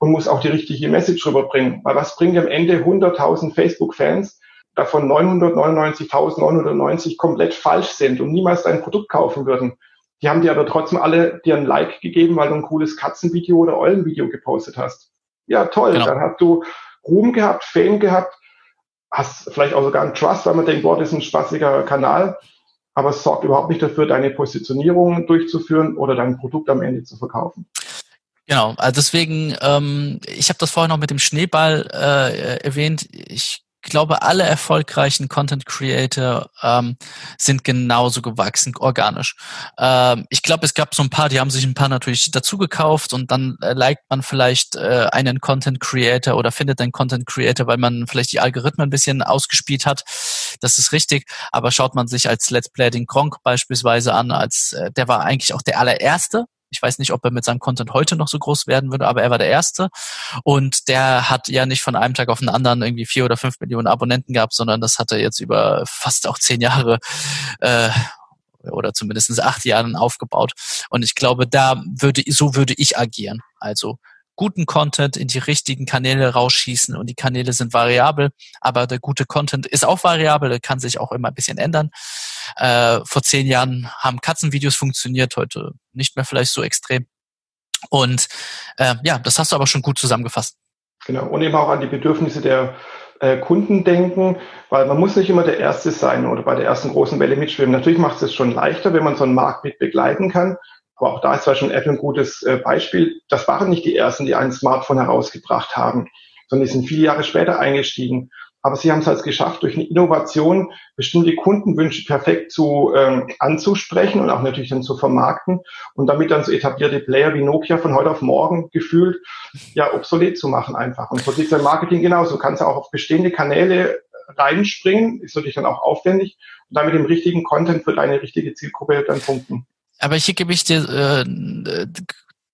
und muss auch die richtige Message rüberbringen. Weil was bringt am Ende 100.000 Facebook-Fans, davon 999.990 komplett falsch sind und niemals dein Produkt kaufen würden? Die haben dir aber trotzdem alle dir ein Like gegeben, weil du ein cooles Katzenvideo oder Eulenvideo gepostet hast. Ja, toll. Genau. Dann hast du Ruhm gehabt, Fame gehabt, hast vielleicht auch sogar einen Trust, weil man denkt, boah, das ist ein spaßiger Kanal. Aber es sorgt überhaupt nicht dafür, deine Positionierung durchzuführen oder dein Produkt am Ende zu verkaufen. Genau, also deswegen, ähm, ich habe das vorher noch mit dem Schneeball äh, erwähnt. Ich glaube, alle erfolgreichen Content Creator ähm, sind genauso gewachsen, organisch. Ähm, ich glaube, es gab so ein paar, die haben sich ein paar natürlich dazu gekauft und dann äh, liked man vielleicht äh, einen Content Creator oder findet einen Content Creator, weil man vielleicht die Algorithmen ein bisschen ausgespielt hat. Das ist richtig. Aber schaut man sich als Let's Play den Gronk beispielsweise an, als äh, der war eigentlich auch der allererste, ich weiß nicht, ob er mit seinem Content heute noch so groß werden würde, aber er war der Erste. Und der hat ja nicht von einem Tag auf den anderen irgendwie vier oder fünf Millionen Abonnenten gehabt, sondern das hat er jetzt über fast auch zehn Jahre äh, oder zumindest acht Jahren aufgebaut. Und ich glaube, da würde, so würde ich agieren. Also guten Content in die richtigen Kanäle rausschießen und die Kanäle sind variabel, aber der gute Content ist auch variabel, der kann sich auch immer ein bisschen ändern. Äh, vor zehn Jahren haben Katzenvideos funktioniert, heute nicht mehr vielleicht so extrem. Und äh, ja, das hast du aber schon gut zusammengefasst. Genau, und eben auch an die Bedürfnisse der äh, Kunden denken, weil man muss nicht immer der Erste sein oder bei der ersten großen Welle mitschwimmen. Natürlich macht es schon leichter, wenn man so einen Markt mit begleiten kann, aber auch da ist zwar schon Apple ein gutes äh, Beispiel. Das waren nicht die ersten, die ein Smartphone herausgebracht haben, sondern die sind viele Jahre später eingestiegen. Aber sie haben es halt geschafft, durch eine Innovation bestimmte Kundenwünsche perfekt zu ähm, anzusprechen und auch natürlich dann zu vermarkten und damit dann so etablierte Player wie Nokia von heute auf morgen gefühlt ja obsolet zu machen einfach. Und so ist Marketing genauso. Du kannst auch auf bestehende Kanäle reinspringen, ist natürlich dann auch aufwendig und damit im richtigen Content für deine richtige Zielgruppe dann punkten. Aber hier gebe ich dir äh,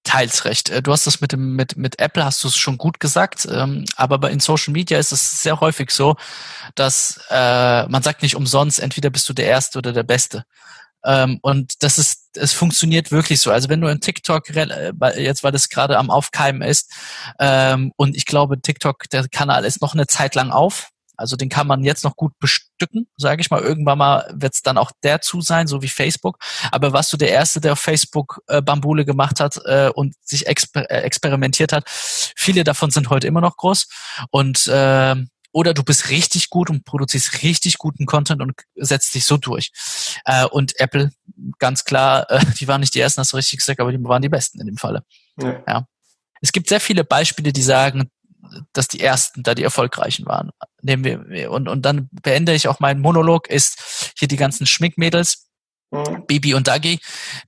teils recht. Äh, du hast das mit dem mit mit Apple hast du es schon gut gesagt, ähm, aber in Social Media ist es sehr häufig so, dass äh, man sagt nicht umsonst, entweder bist du der Erste oder der Beste. Ähm, und das ist, es funktioniert wirklich so. Also wenn du in TikTok äh, jetzt, weil das gerade am Aufkeimen ist, ähm, und ich glaube, TikTok, der Kanal ist noch eine Zeit lang auf, also den kann man jetzt noch gut bestücken, sage ich mal. Irgendwann mal wird es dann auch der zu sein, so wie Facebook. Aber was du der Erste, der auf Facebook äh, Bambule gemacht hat äh, und sich exper äh, experimentiert hat, viele davon sind heute immer noch groß. Und äh, oder du bist richtig gut und produzierst richtig guten Content und setzt dich so durch. Äh, und Apple, ganz klar, äh, die waren nicht die ersten, hast du richtig gesagt, aber die waren die besten in dem Falle. Ja. ja. Es gibt sehr viele Beispiele, die sagen, dass die ersten da die erfolgreichen waren. Nehmen wir, und, und dann beende ich auch meinen Monolog, ist hier die ganzen Schminkmädels, Mhm. Bibi und Dagi,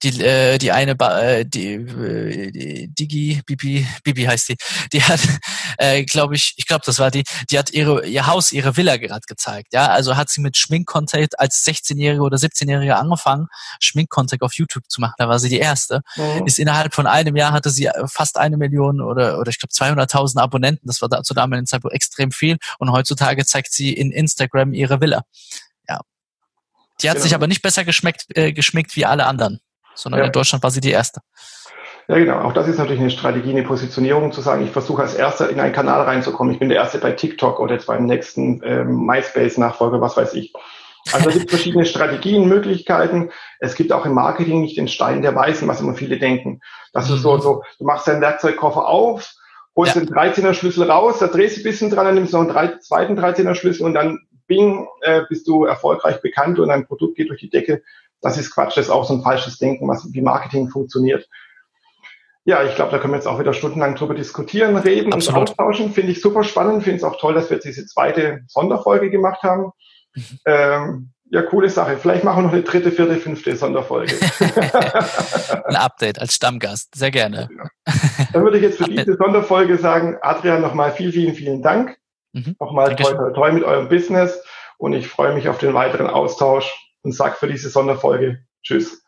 die äh, die eine äh, die, äh, die Digi Bibi Bibi heißt die, die hat äh, glaube ich, ich glaube das war die, die hat ihre ihr Haus, ihre Villa gerade gezeigt, ja, also hat sie mit Schminkcontent als 16-jährige oder 17-jährige angefangen, Schminkcontent auf YouTube zu machen, da war sie die erste. Mhm. Ist innerhalb von einem Jahr hatte sie fast eine Million oder oder ich glaube 200.000 Abonnenten, das war da zu damaligen Zeitpunkt extrem viel und heutzutage zeigt sie in Instagram ihre Villa. Die hat genau. sich aber nicht besser geschmeckt, äh, geschmeckt wie alle anderen, sondern ja. in Deutschland war sie die erste. Ja, genau. Auch das ist natürlich eine Strategie, eine Positionierung zu sagen, ich versuche als Erster in einen Kanal reinzukommen. Ich bin der Erste bei TikTok oder jetzt beim nächsten ähm, MySpace-Nachfolger, was weiß ich. Also es gibt verschiedene Strategien, Möglichkeiten. Es gibt auch im Marketing nicht den Stein der Weißen, was immer viele denken. Dass mhm. du so, so, du machst deinen Werkzeugkoffer auf, holst ja. den 13er Schlüssel raus, da drehst du ein bisschen dran, dann nimmst du noch einen zweiten 13er Schlüssel und dann Bing, äh, bist du erfolgreich bekannt und dein Produkt geht durch die Decke. Das ist Quatsch, das ist auch so ein falsches Denken, was, wie Marketing funktioniert. Ja, ich glaube, da können wir jetzt auch wieder stundenlang drüber diskutieren, reden Absolut. und austauschen. Finde ich super spannend. Finde es auch toll, dass wir jetzt diese zweite Sonderfolge gemacht haben. Mhm. Ähm, ja, coole Sache. Vielleicht machen wir noch eine dritte, vierte, fünfte Sonderfolge. Ein Update als Stammgast. Sehr gerne. Ja. Dann würde ich jetzt für diese Sonderfolge sagen, Adrian, nochmal vielen, vielen, vielen Dank. Mhm. Nochmal toi, toi, toi mit eurem Business und ich freue mich auf den weiteren Austausch und sage für diese Sonderfolge Tschüss.